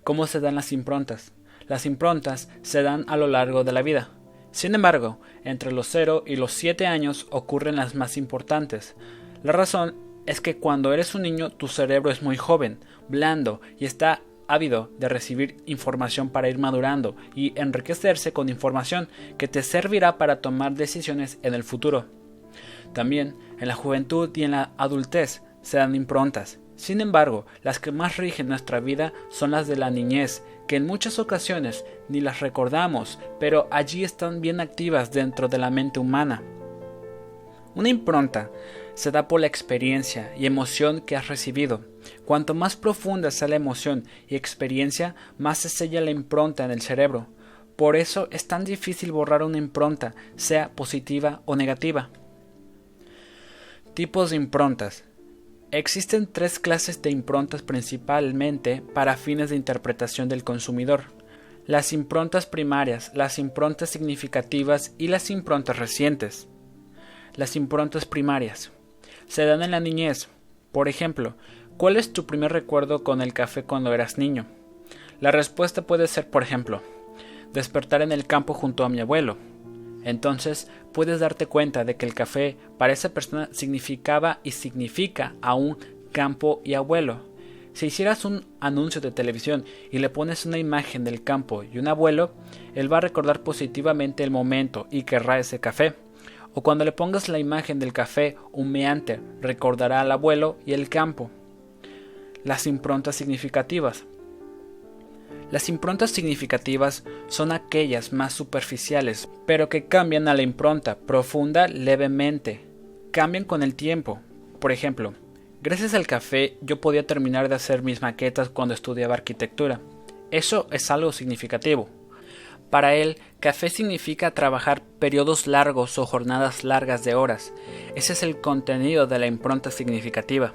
A: ¿Cómo se dan las improntas? Las improntas se dan a lo largo de la vida. Sin embargo, entre los 0 y los 7 años ocurren las más importantes. La razón es que cuando eres un niño tu cerebro es muy joven, blando y está ávido de recibir información para ir madurando y enriquecerse con información que te servirá para tomar decisiones en el futuro. También en la juventud y en la adultez se dan improntas. Sin embargo, las que más rigen nuestra vida son las de la niñez, que en muchas ocasiones ni las recordamos, pero allí están bien activas dentro de la mente humana. Una impronta se da por la experiencia y emoción que has recibido. Cuanto más profunda sea la emoción y experiencia, más se sella la impronta en el cerebro. Por eso es tan difícil borrar una impronta, sea positiva o negativa. Tipos de improntas. Existen tres clases de improntas principalmente para fines de interpretación del consumidor. Las improntas primarias, las improntas significativas y las improntas recientes. Las improntas primarias se dan en la niñez. Por ejemplo, ¿cuál es tu primer recuerdo con el café cuando eras niño? La respuesta puede ser, por ejemplo, despertar en el campo junto a mi abuelo. Entonces puedes darte cuenta de que el café para esa persona significaba y significa aún campo y abuelo. Si hicieras un anuncio de televisión y le pones una imagen del campo y un abuelo, él va a recordar positivamente el momento y querrá ese café o cuando le pongas la imagen del café humeante, recordará al abuelo y el campo. Las improntas significativas. Las improntas significativas son aquellas más superficiales, pero que cambian a la impronta profunda levemente. Cambian con el tiempo. Por ejemplo, gracias al café yo podía terminar de hacer mis maquetas cuando estudiaba arquitectura. Eso es algo significativo. Para él, café significa trabajar periodos largos o jornadas largas de horas. Ese es el contenido de la impronta significativa.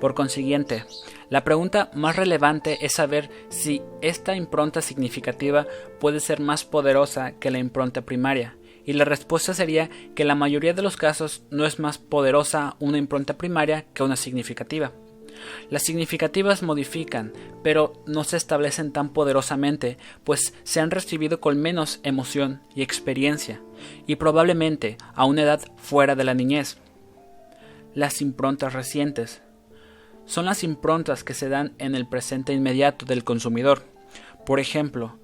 A: Por consiguiente, la pregunta más relevante es saber si esta impronta significativa puede ser más poderosa que la impronta primaria, y la respuesta sería que en la mayoría de los casos no es más poderosa una impronta primaria que una significativa. Las significativas modifican, pero no se establecen tan poderosamente, pues se han recibido con menos emoción y experiencia, y probablemente a una edad fuera de la niñez. Las improntas recientes son las improntas que se dan en el presente inmediato del consumidor. Por ejemplo,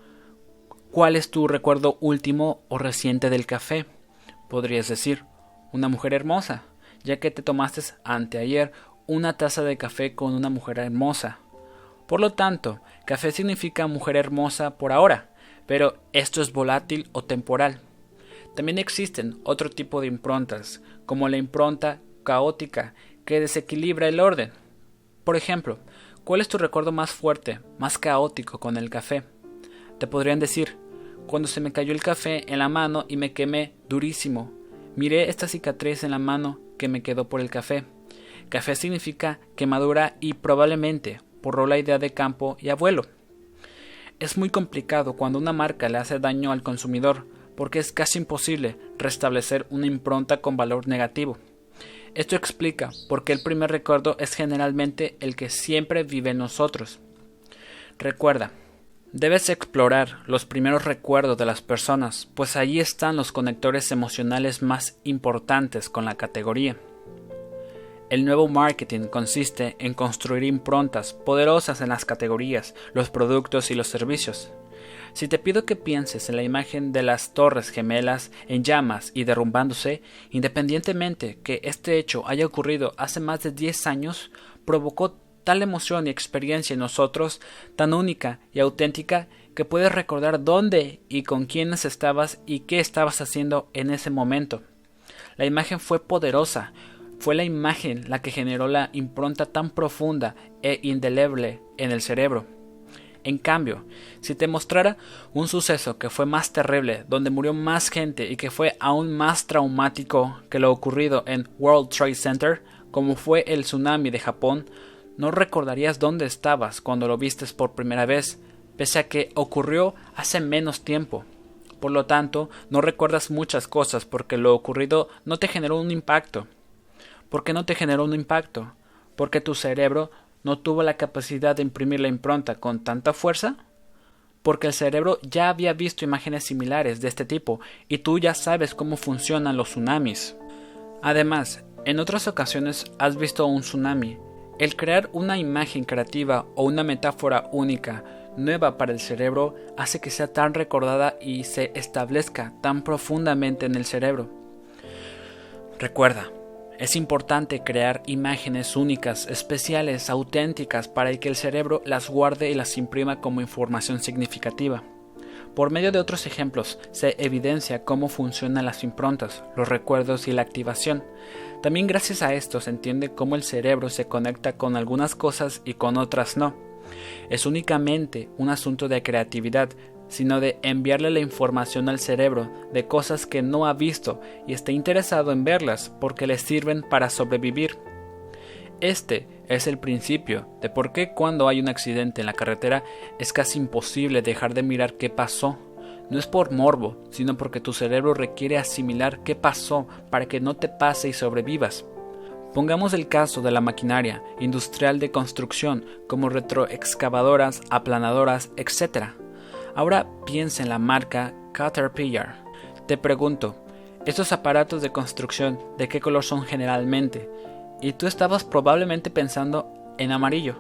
A: ¿cuál es tu recuerdo último o reciente del café? Podrías decir, una mujer hermosa, ya que te tomaste anteayer una taza de café con una mujer hermosa. Por lo tanto, café significa mujer hermosa por ahora, pero esto es volátil o temporal. También existen otro tipo de improntas, como la impronta caótica, que desequilibra el orden. Por ejemplo, ¿cuál es tu recuerdo más fuerte, más caótico con el café? Te podrían decir, cuando se me cayó el café en la mano y me quemé durísimo. Miré esta cicatriz en la mano que me quedó por el café. Café significa quemadura y probablemente borró la idea de campo y abuelo. Es muy complicado cuando una marca le hace daño al consumidor, porque es casi imposible restablecer una impronta con valor negativo. Esto explica por qué el primer recuerdo es generalmente el que siempre vive en nosotros. Recuerda, debes explorar los primeros recuerdos de las personas, pues allí están los conectores emocionales más importantes con la categoría. El nuevo marketing consiste en construir improntas poderosas en las categorías, los productos y los servicios. Si te pido que pienses en la imagen de las torres gemelas en llamas y derrumbándose, independientemente que este hecho haya ocurrido hace más de 10 años, provocó tal emoción y experiencia en nosotros, tan única y auténtica, que puedes recordar dónde y con quiénes estabas y qué estabas haciendo en ese momento. La imagen fue poderosa, fue la imagen la que generó la impronta tan profunda e indeleble en el cerebro. En cambio, si te mostrara un suceso que fue más terrible, donde murió más gente y que fue aún más traumático que lo ocurrido en World Trade Center, como fue el tsunami de Japón, no recordarías dónde estabas cuando lo vistes por primera vez, pese a que ocurrió hace menos tiempo. Por lo tanto, no recuerdas muchas cosas porque lo ocurrido no te generó un impacto. ¿Por qué no te generó un impacto? Porque tu cerebro no tuvo la capacidad de imprimir la impronta con tanta fuerza? Porque el cerebro ya había visto imágenes similares de este tipo y tú ya sabes cómo funcionan los tsunamis. Además, en otras ocasiones has visto un tsunami. El crear una imagen creativa o una metáfora única, nueva para el cerebro, hace que sea tan recordada y se establezca tan profundamente en el cerebro. Recuerda, es importante crear imágenes únicas, especiales, auténticas, para que el cerebro las guarde y las imprima como información significativa. Por medio de otros ejemplos se evidencia cómo funcionan las improntas, los recuerdos y la activación. También gracias a esto se entiende cómo el cerebro se conecta con algunas cosas y con otras no. Es únicamente un asunto de creatividad, sino de enviarle la información al cerebro de cosas que no ha visto y está interesado en verlas porque le sirven para sobrevivir. Este es el principio de por qué cuando hay un accidente en la carretera es casi imposible dejar de mirar qué pasó. No es por morbo, sino porque tu cerebro requiere asimilar qué pasó para que no te pase y sobrevivas. Pongamos el caso de la maquinaria industrial de construcción como retroexcavadoras, aplanadoras, etc. Ahora piensa en la marca Caterpillar. Te pregunto, ¿estos aparatos de construcción de qué color son generalmente? Y tú estabas probablemente pensando en amarillo.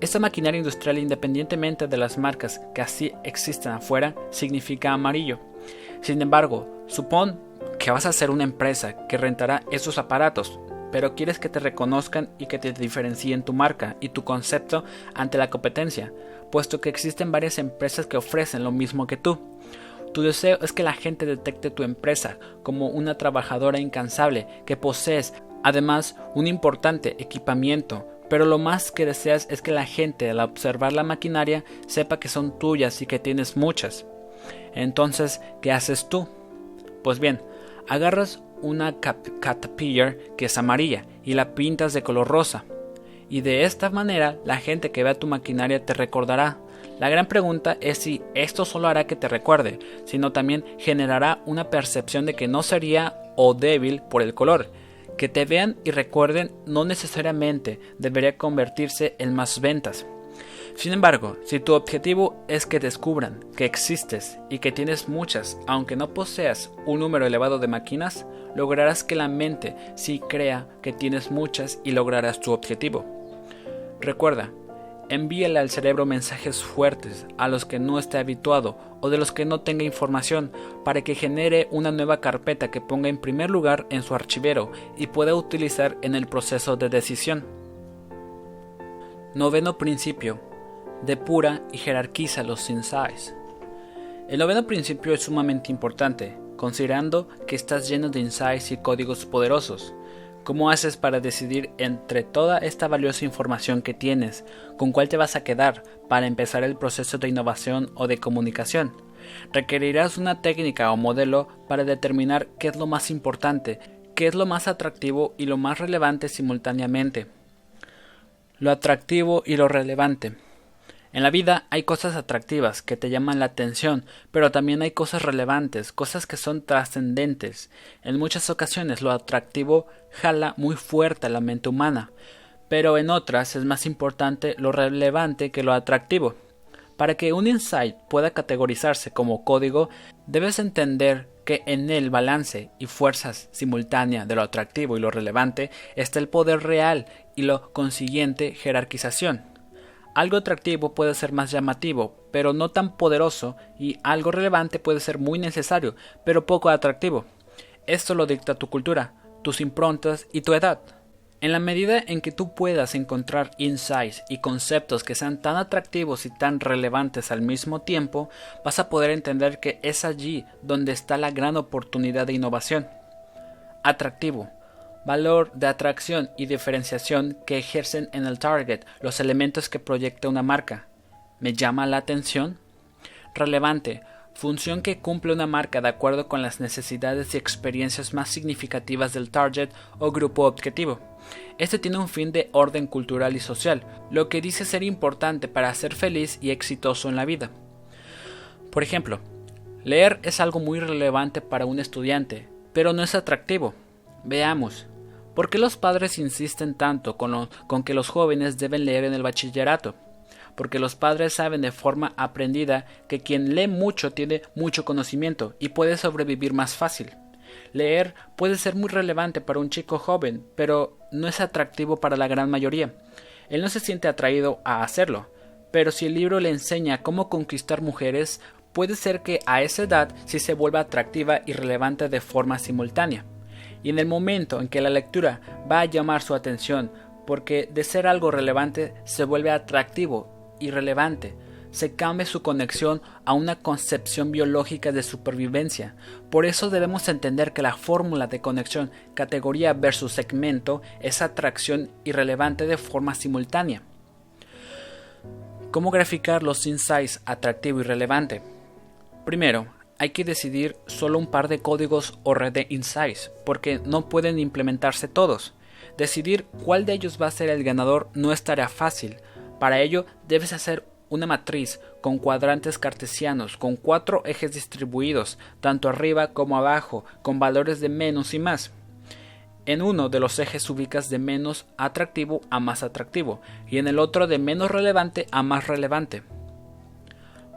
A: Esta maquinaria industrial, independientemente de las marcas que así existen afuera, significa amarillo. Sin embargo, supón que vas a ser una empresa que rentará esos aparatos, pero quieres que te reconozcan y que te diferencien tu marca y tu concepto ante la competencia puesto que existen varias empresas que ofrecen lo mismo que tú. Tu deseo es que la gente detecte tu empresa como una trabajadora incansable que posees además un importante equipamiento, pero lo más que deseas es que la gente al observar la maquinaria sepa que son tuyas y que tienes muchas. Entonces, ¿qué haces tú? Pues bien, agarras una Caterpillar que es amarilla y la pintas de color rosa y de esta manera la gente que vea tu maquinaria te recordará. La gran pregunta es si esto solo hará que te recuerde, sino también generará una percepción de que no sería o débil por el color. Que te vean y recuerden no necesariamente debería convertirse en más ventas. Sin embargo, si tu objetivo es que descubran que existes y que tienes muchas, aunque no poseas un número elevado de máquinas, lograrás que la mente sí crea que tienes muchas y lograrás tu objetivo. Recuerda, envíale al cerebro mensajes fuertes a los que no esté habituado o de los que no tenga información para que genere una nueva carpeta que ponga en primer lugar en su archivero y pueda utilizar en el proceso de decisión. Noveno principio. Depura y jerarquiza los insights. El noveno principio es sumamente importante, considerando que estás lleno de insights y códigos poderosos. ¿Cómo haces para decidir entre toda esta valiosa información que tienes, con cuál te vas a quedar para empezar el proceso de innovación o de comunicación? Requerirás una técnica o modelo para determinar qué es lo más importante, qué es lo más atractivo y lo más relevante simultáneamente. Lo atractivo y lo relevante. En la vida hay cosas atractivas que te llaman la atención, pero también hay cosas relevantes, cosas que son trascendentes. En muchas ocasiones lo atractivo jala muy fuerte a la mente humana, pero en otras es más importante lo relevante que lo atractivo. Para que un insight pueda categorizarse como código, debes entender que en el balance y fuerzas simultánea de lo atractivo y lo relevante está el poder real y lo consiguiente jerarquización. Algo atractivo puede ser más llamativo, pero no tan poderoso, y algo relevante puede ser muy necesario, pero poco atractivo. Esto lo dicta tu cultura, tus improntas y tu edad. En la medida en que tú puedas encontrar insights y conceptos que sean tan atractivos y tan relevantes al mismo tiempo, vas a poder entender que es allí donde está la gran oportunidad de innovación. Atractivo valor de atracción y diferenciación que ejercen en el target los elementos que proyecta una marca. ¿Me llama la atención? Relevante, función que cumple una marca de acuerdo con las necesidades y experiencias más significativas del target o grupo objetivo. Este tiene un fin de orden cultural y social, lo que dice ser importante para ser feliz y exitoso en la vida. Por ejemplo, leer es algo muy relevante para un estudiante, pero no es atractivo. Veamos, ¿Por qué los padres insisten tanto con, que los jóvenes deben leer en el bachillerato? Porque los padres saben de forma aprendida que quien lee mucho tiene mucho conocimiento y puede sobrevivir más fácil. Leer puede ser muy relevante para un chico joven, pero no es atractivo para la gran mayoría. Él no se siente atraído a hacerlo, pero si el libro le enseña cómo conquistar mujeres, puede ser que a esa edad sí se vuelva atractiva y relevante de forma simultánea y en el momento en que la lectura va a llamar su atención, porque de ser algo relevante se vuelve atractivo y relevante, se cambia su conexión a una concepción biológica de supervivencia. Por eso debemos entender que la fórmula de conexión categoría versus segmento es atracción irrelevante de forma simultánea. ¿Cómo graficar los insights atractivo y relevante? Primero, hay que decidir solo un par de códigos o red de insights, porque no pueden implementarse todos. Decidir cuál de ellos va a ser el ganador no es tarea fácil. Para ello debes hacer una matriz con cuadrantes cartesianos, con cuatro ejes distribuidos, tanto arriba como abajo, con valores de menos y más. En uno de los ejes ubicas de menos atractivo a más atractivo, y en el otro de menos relevante a más relevante.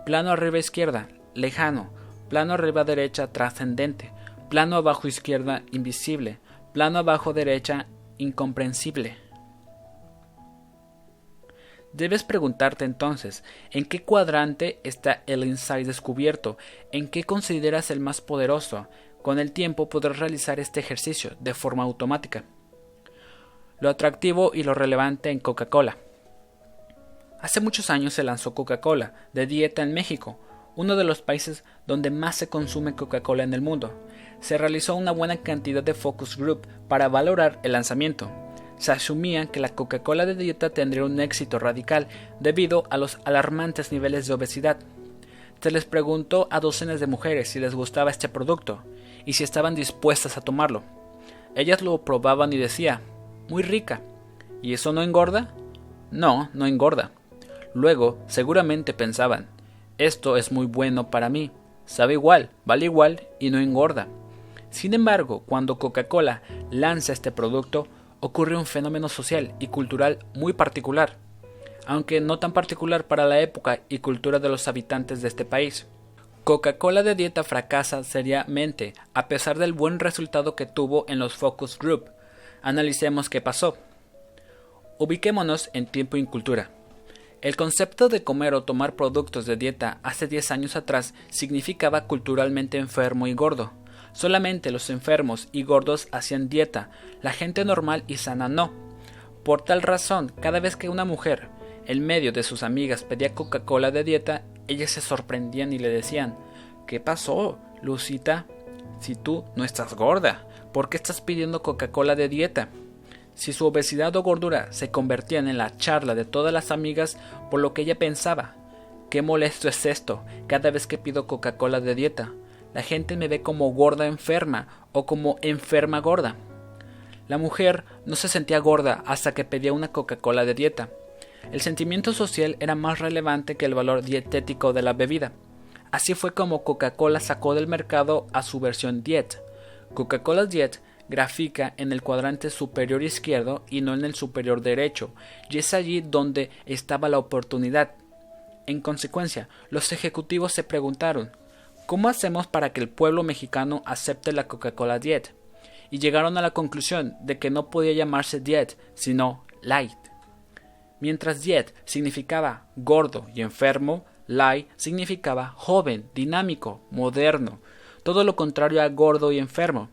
A: Plano arriba izquierda, lejano, plano arriba derecha trascendente, plano abajo izquierda invisible, plano abajo derecha incomprensible. Debes preguntarte entonces, ¿en qué cuadrante está el insight descubierto? ¿En qué consideras el más poderoso? Con el tiempo podrás realizar este ejercicio de forma automática. Lo atractivo y lo relevante en Coca-Cola. Hace muchos años se lanzó Coca-Cola de dieta en México, uno de los países donde más se consume Coca-Cola en el mundo. Se realizó una buena cantidad de focus group para valorar el lanzamiento. Se asumía que la Coca-Cola de dieta tendría un éxito radical debido a los alarmantes niveles de obesidad. Se les preguntó a docenas de mujeres si les gustaba este producto y si estaban dispuestas a tomarlo. Ellas lo probaban y decía, muy rica. ¿Y eso no engorda? No, no engorda. Luego, seguramente pensaban, esto es muy bueno para mí. Sabe igual, vale igual y no engorda. Sin embargo, cuando Coca-Cola lanza este producto, ocurre un fenómeno social y cultural muy particular, aunque no tan particular para la época y cultura de los habitantes de este país. Coca-Cola de dieta fracasa seriamente, a pesar del buen resultado que tuvo en los focus group. Analicemos qué pasó. Ubiquémonos en tiempo y cultura. El concepto de comer o tomar productos de dieta hace 10 años atrás significaba culturalmente enfermo y gordo. Solamente los enfermos y gordos hacían dieta, la gente normal y sana no. Por tal razón, cada vez que una mujer, en medio de sus amigas, pedía Coca-Cola de dieta, ellas se sorprendían y le decían ¿Qué pasó, Lucita? Si tú no estás gorda, ¿por qué estás pidiendo Coca-Cola de dieta? Si su obesidad o gordura se convertían en la charla de todas las amigas por lo que ella pensaba. Qué molesto es esto, cada vez que pido Coca-Cola de dieta. La gente me ve como gorda enferma o como enferma gorda. La mujer no se sentía gorda hasta que pedía una Coca-Cola de dieta. El sentimiento social era más relevante que el valor dietético de la bebida. Así fue como Coca-Cola sacó del mercado a su versión Diet. Coca-Cola Diet grafica en el cuadrante superior izquierdo y no en el superior derecho, y es allí donde estaba la oportunidad. En consecuencia, los ejecutivos se preguntaron ¿Cómo hacemos para que el pueblo mexicano acepte la Coca-Cola Diet? Y llegaron a la conclusión de que no podía llamarse Diet, sino Light. Mientras Diet significaba gordo y enfermo, Light significaba joven, dinámico, moderno, todo lo contrario a gordo y enfermo.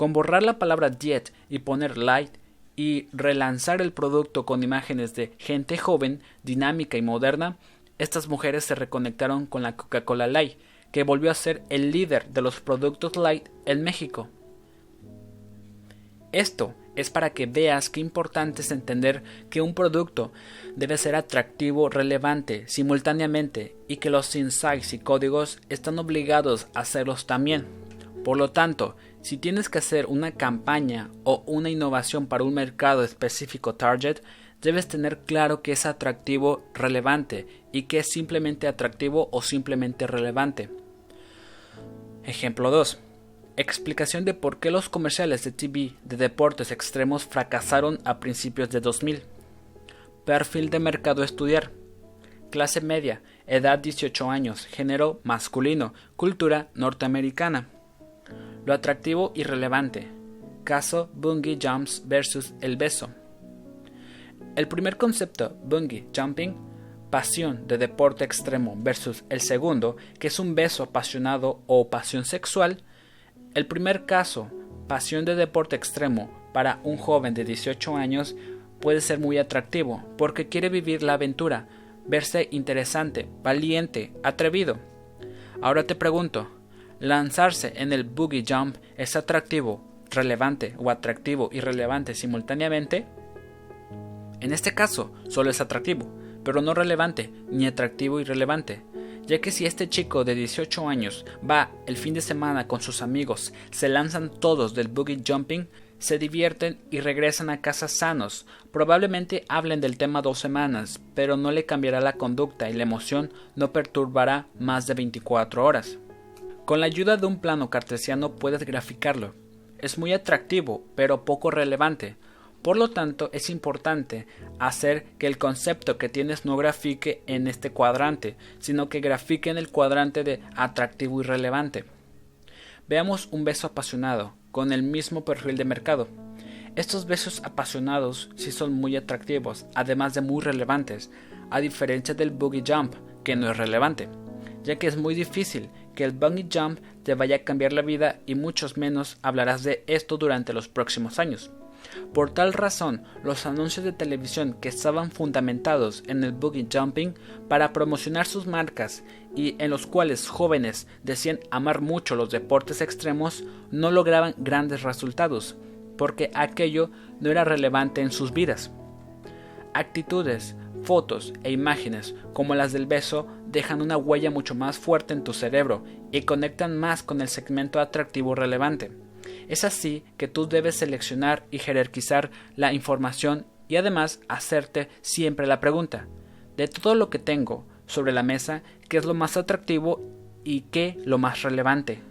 A: Con borrar la palabra diet y poner light y relanzar el producto con imágenes de gente joven, dinámica y moderna, estas mujeres se reconectaron con la Coca-Cola Light, que volvió a ser el líder de los productos light en México. Esto es para que veas qué importante es entender que un producto debe ser atractivo, relevante, simultáneamente, y que los insights y códigos están obligados a hacerlos también. Por lo tanto, si tienes que hacer una campaña o una innovación para un mercado específico target, debes tener claro que es atractivo, relevante y que es simplemente atractivo o simplemente relevante. Ejemplo 2. Explicación de por qué los comerciales de TV de deportes extremos fracasaron a principios de 2000. Perfil de mercado estudiar. Clase media, edad 18 años, género masculino, cultura norteamericana. Lo atractivo y relevante. Caso Bungie Jumps versus el beso. El primer concepto, Bungie Jumping, pasión de deporte extremo versus el segundo, que es un beso apasionado o pasión sexual. El primer caso, pasión de deporte extremo para un joven de 18 años, puede ser muy atractivo porque quiere vivir la aventura, verse interesante, valiente, atrevido. Ahora te pregunto, Lanzarse en el boogie jump es atractivo, relevante o atractivo y relevante simultáneamente. En este caso, solo es atractivo, pero no relevante, ni atractivo y relevante, ya que si este chico de 18 años va el fin de semana con sus amigos, se lanzan todos del boogie jumping, se divierten y regresan a casa sanos. Probablemente hablen del tema dos semanas, pero no le cambiará la conducta y la emoción no perturbará más de 24 horas. Con la ayuda de un plano cartesiano puedes graficarlo. Es muy atractivo, pero poco relevante. Por lo tanto, es importante hacer que el concepto que tienes no grafique en este cuadrante, sino que grafique en el cuadrante de atractivo y relevante. Veamos un beso apasionado, con el mismo perfil de mercado. Estos besos apasionados sí son muy atractivos, además de muy relevantes, a diferencia del boogie jump, que no es relevante, ya que es muy difícil que el bungee jump te vaya a cambiar la vida y muchos menos hablarás de esto durante los próximos años. Por tal razón, los anuncios de televisión que estaban fundamentados en el boogie jumping para promocionar sus marcas y en los cuales jóvenes decían amar mucho los deportes extremos no lograban grandes resultados, porque aquello no era relevante en sus vidas. Actitudes, fotos e imágenes como las del beso dejan una huella mucho más fuerte en tu cerebro y conectan más con el segmento atractivo relevante. Es así que tú debes seleccionar y jerarquizar la información y además hacerte siempre la pregunta, de todo lo que tengo sobre la mesa, ¿qué es lo más atractivo y qué lo más relevante?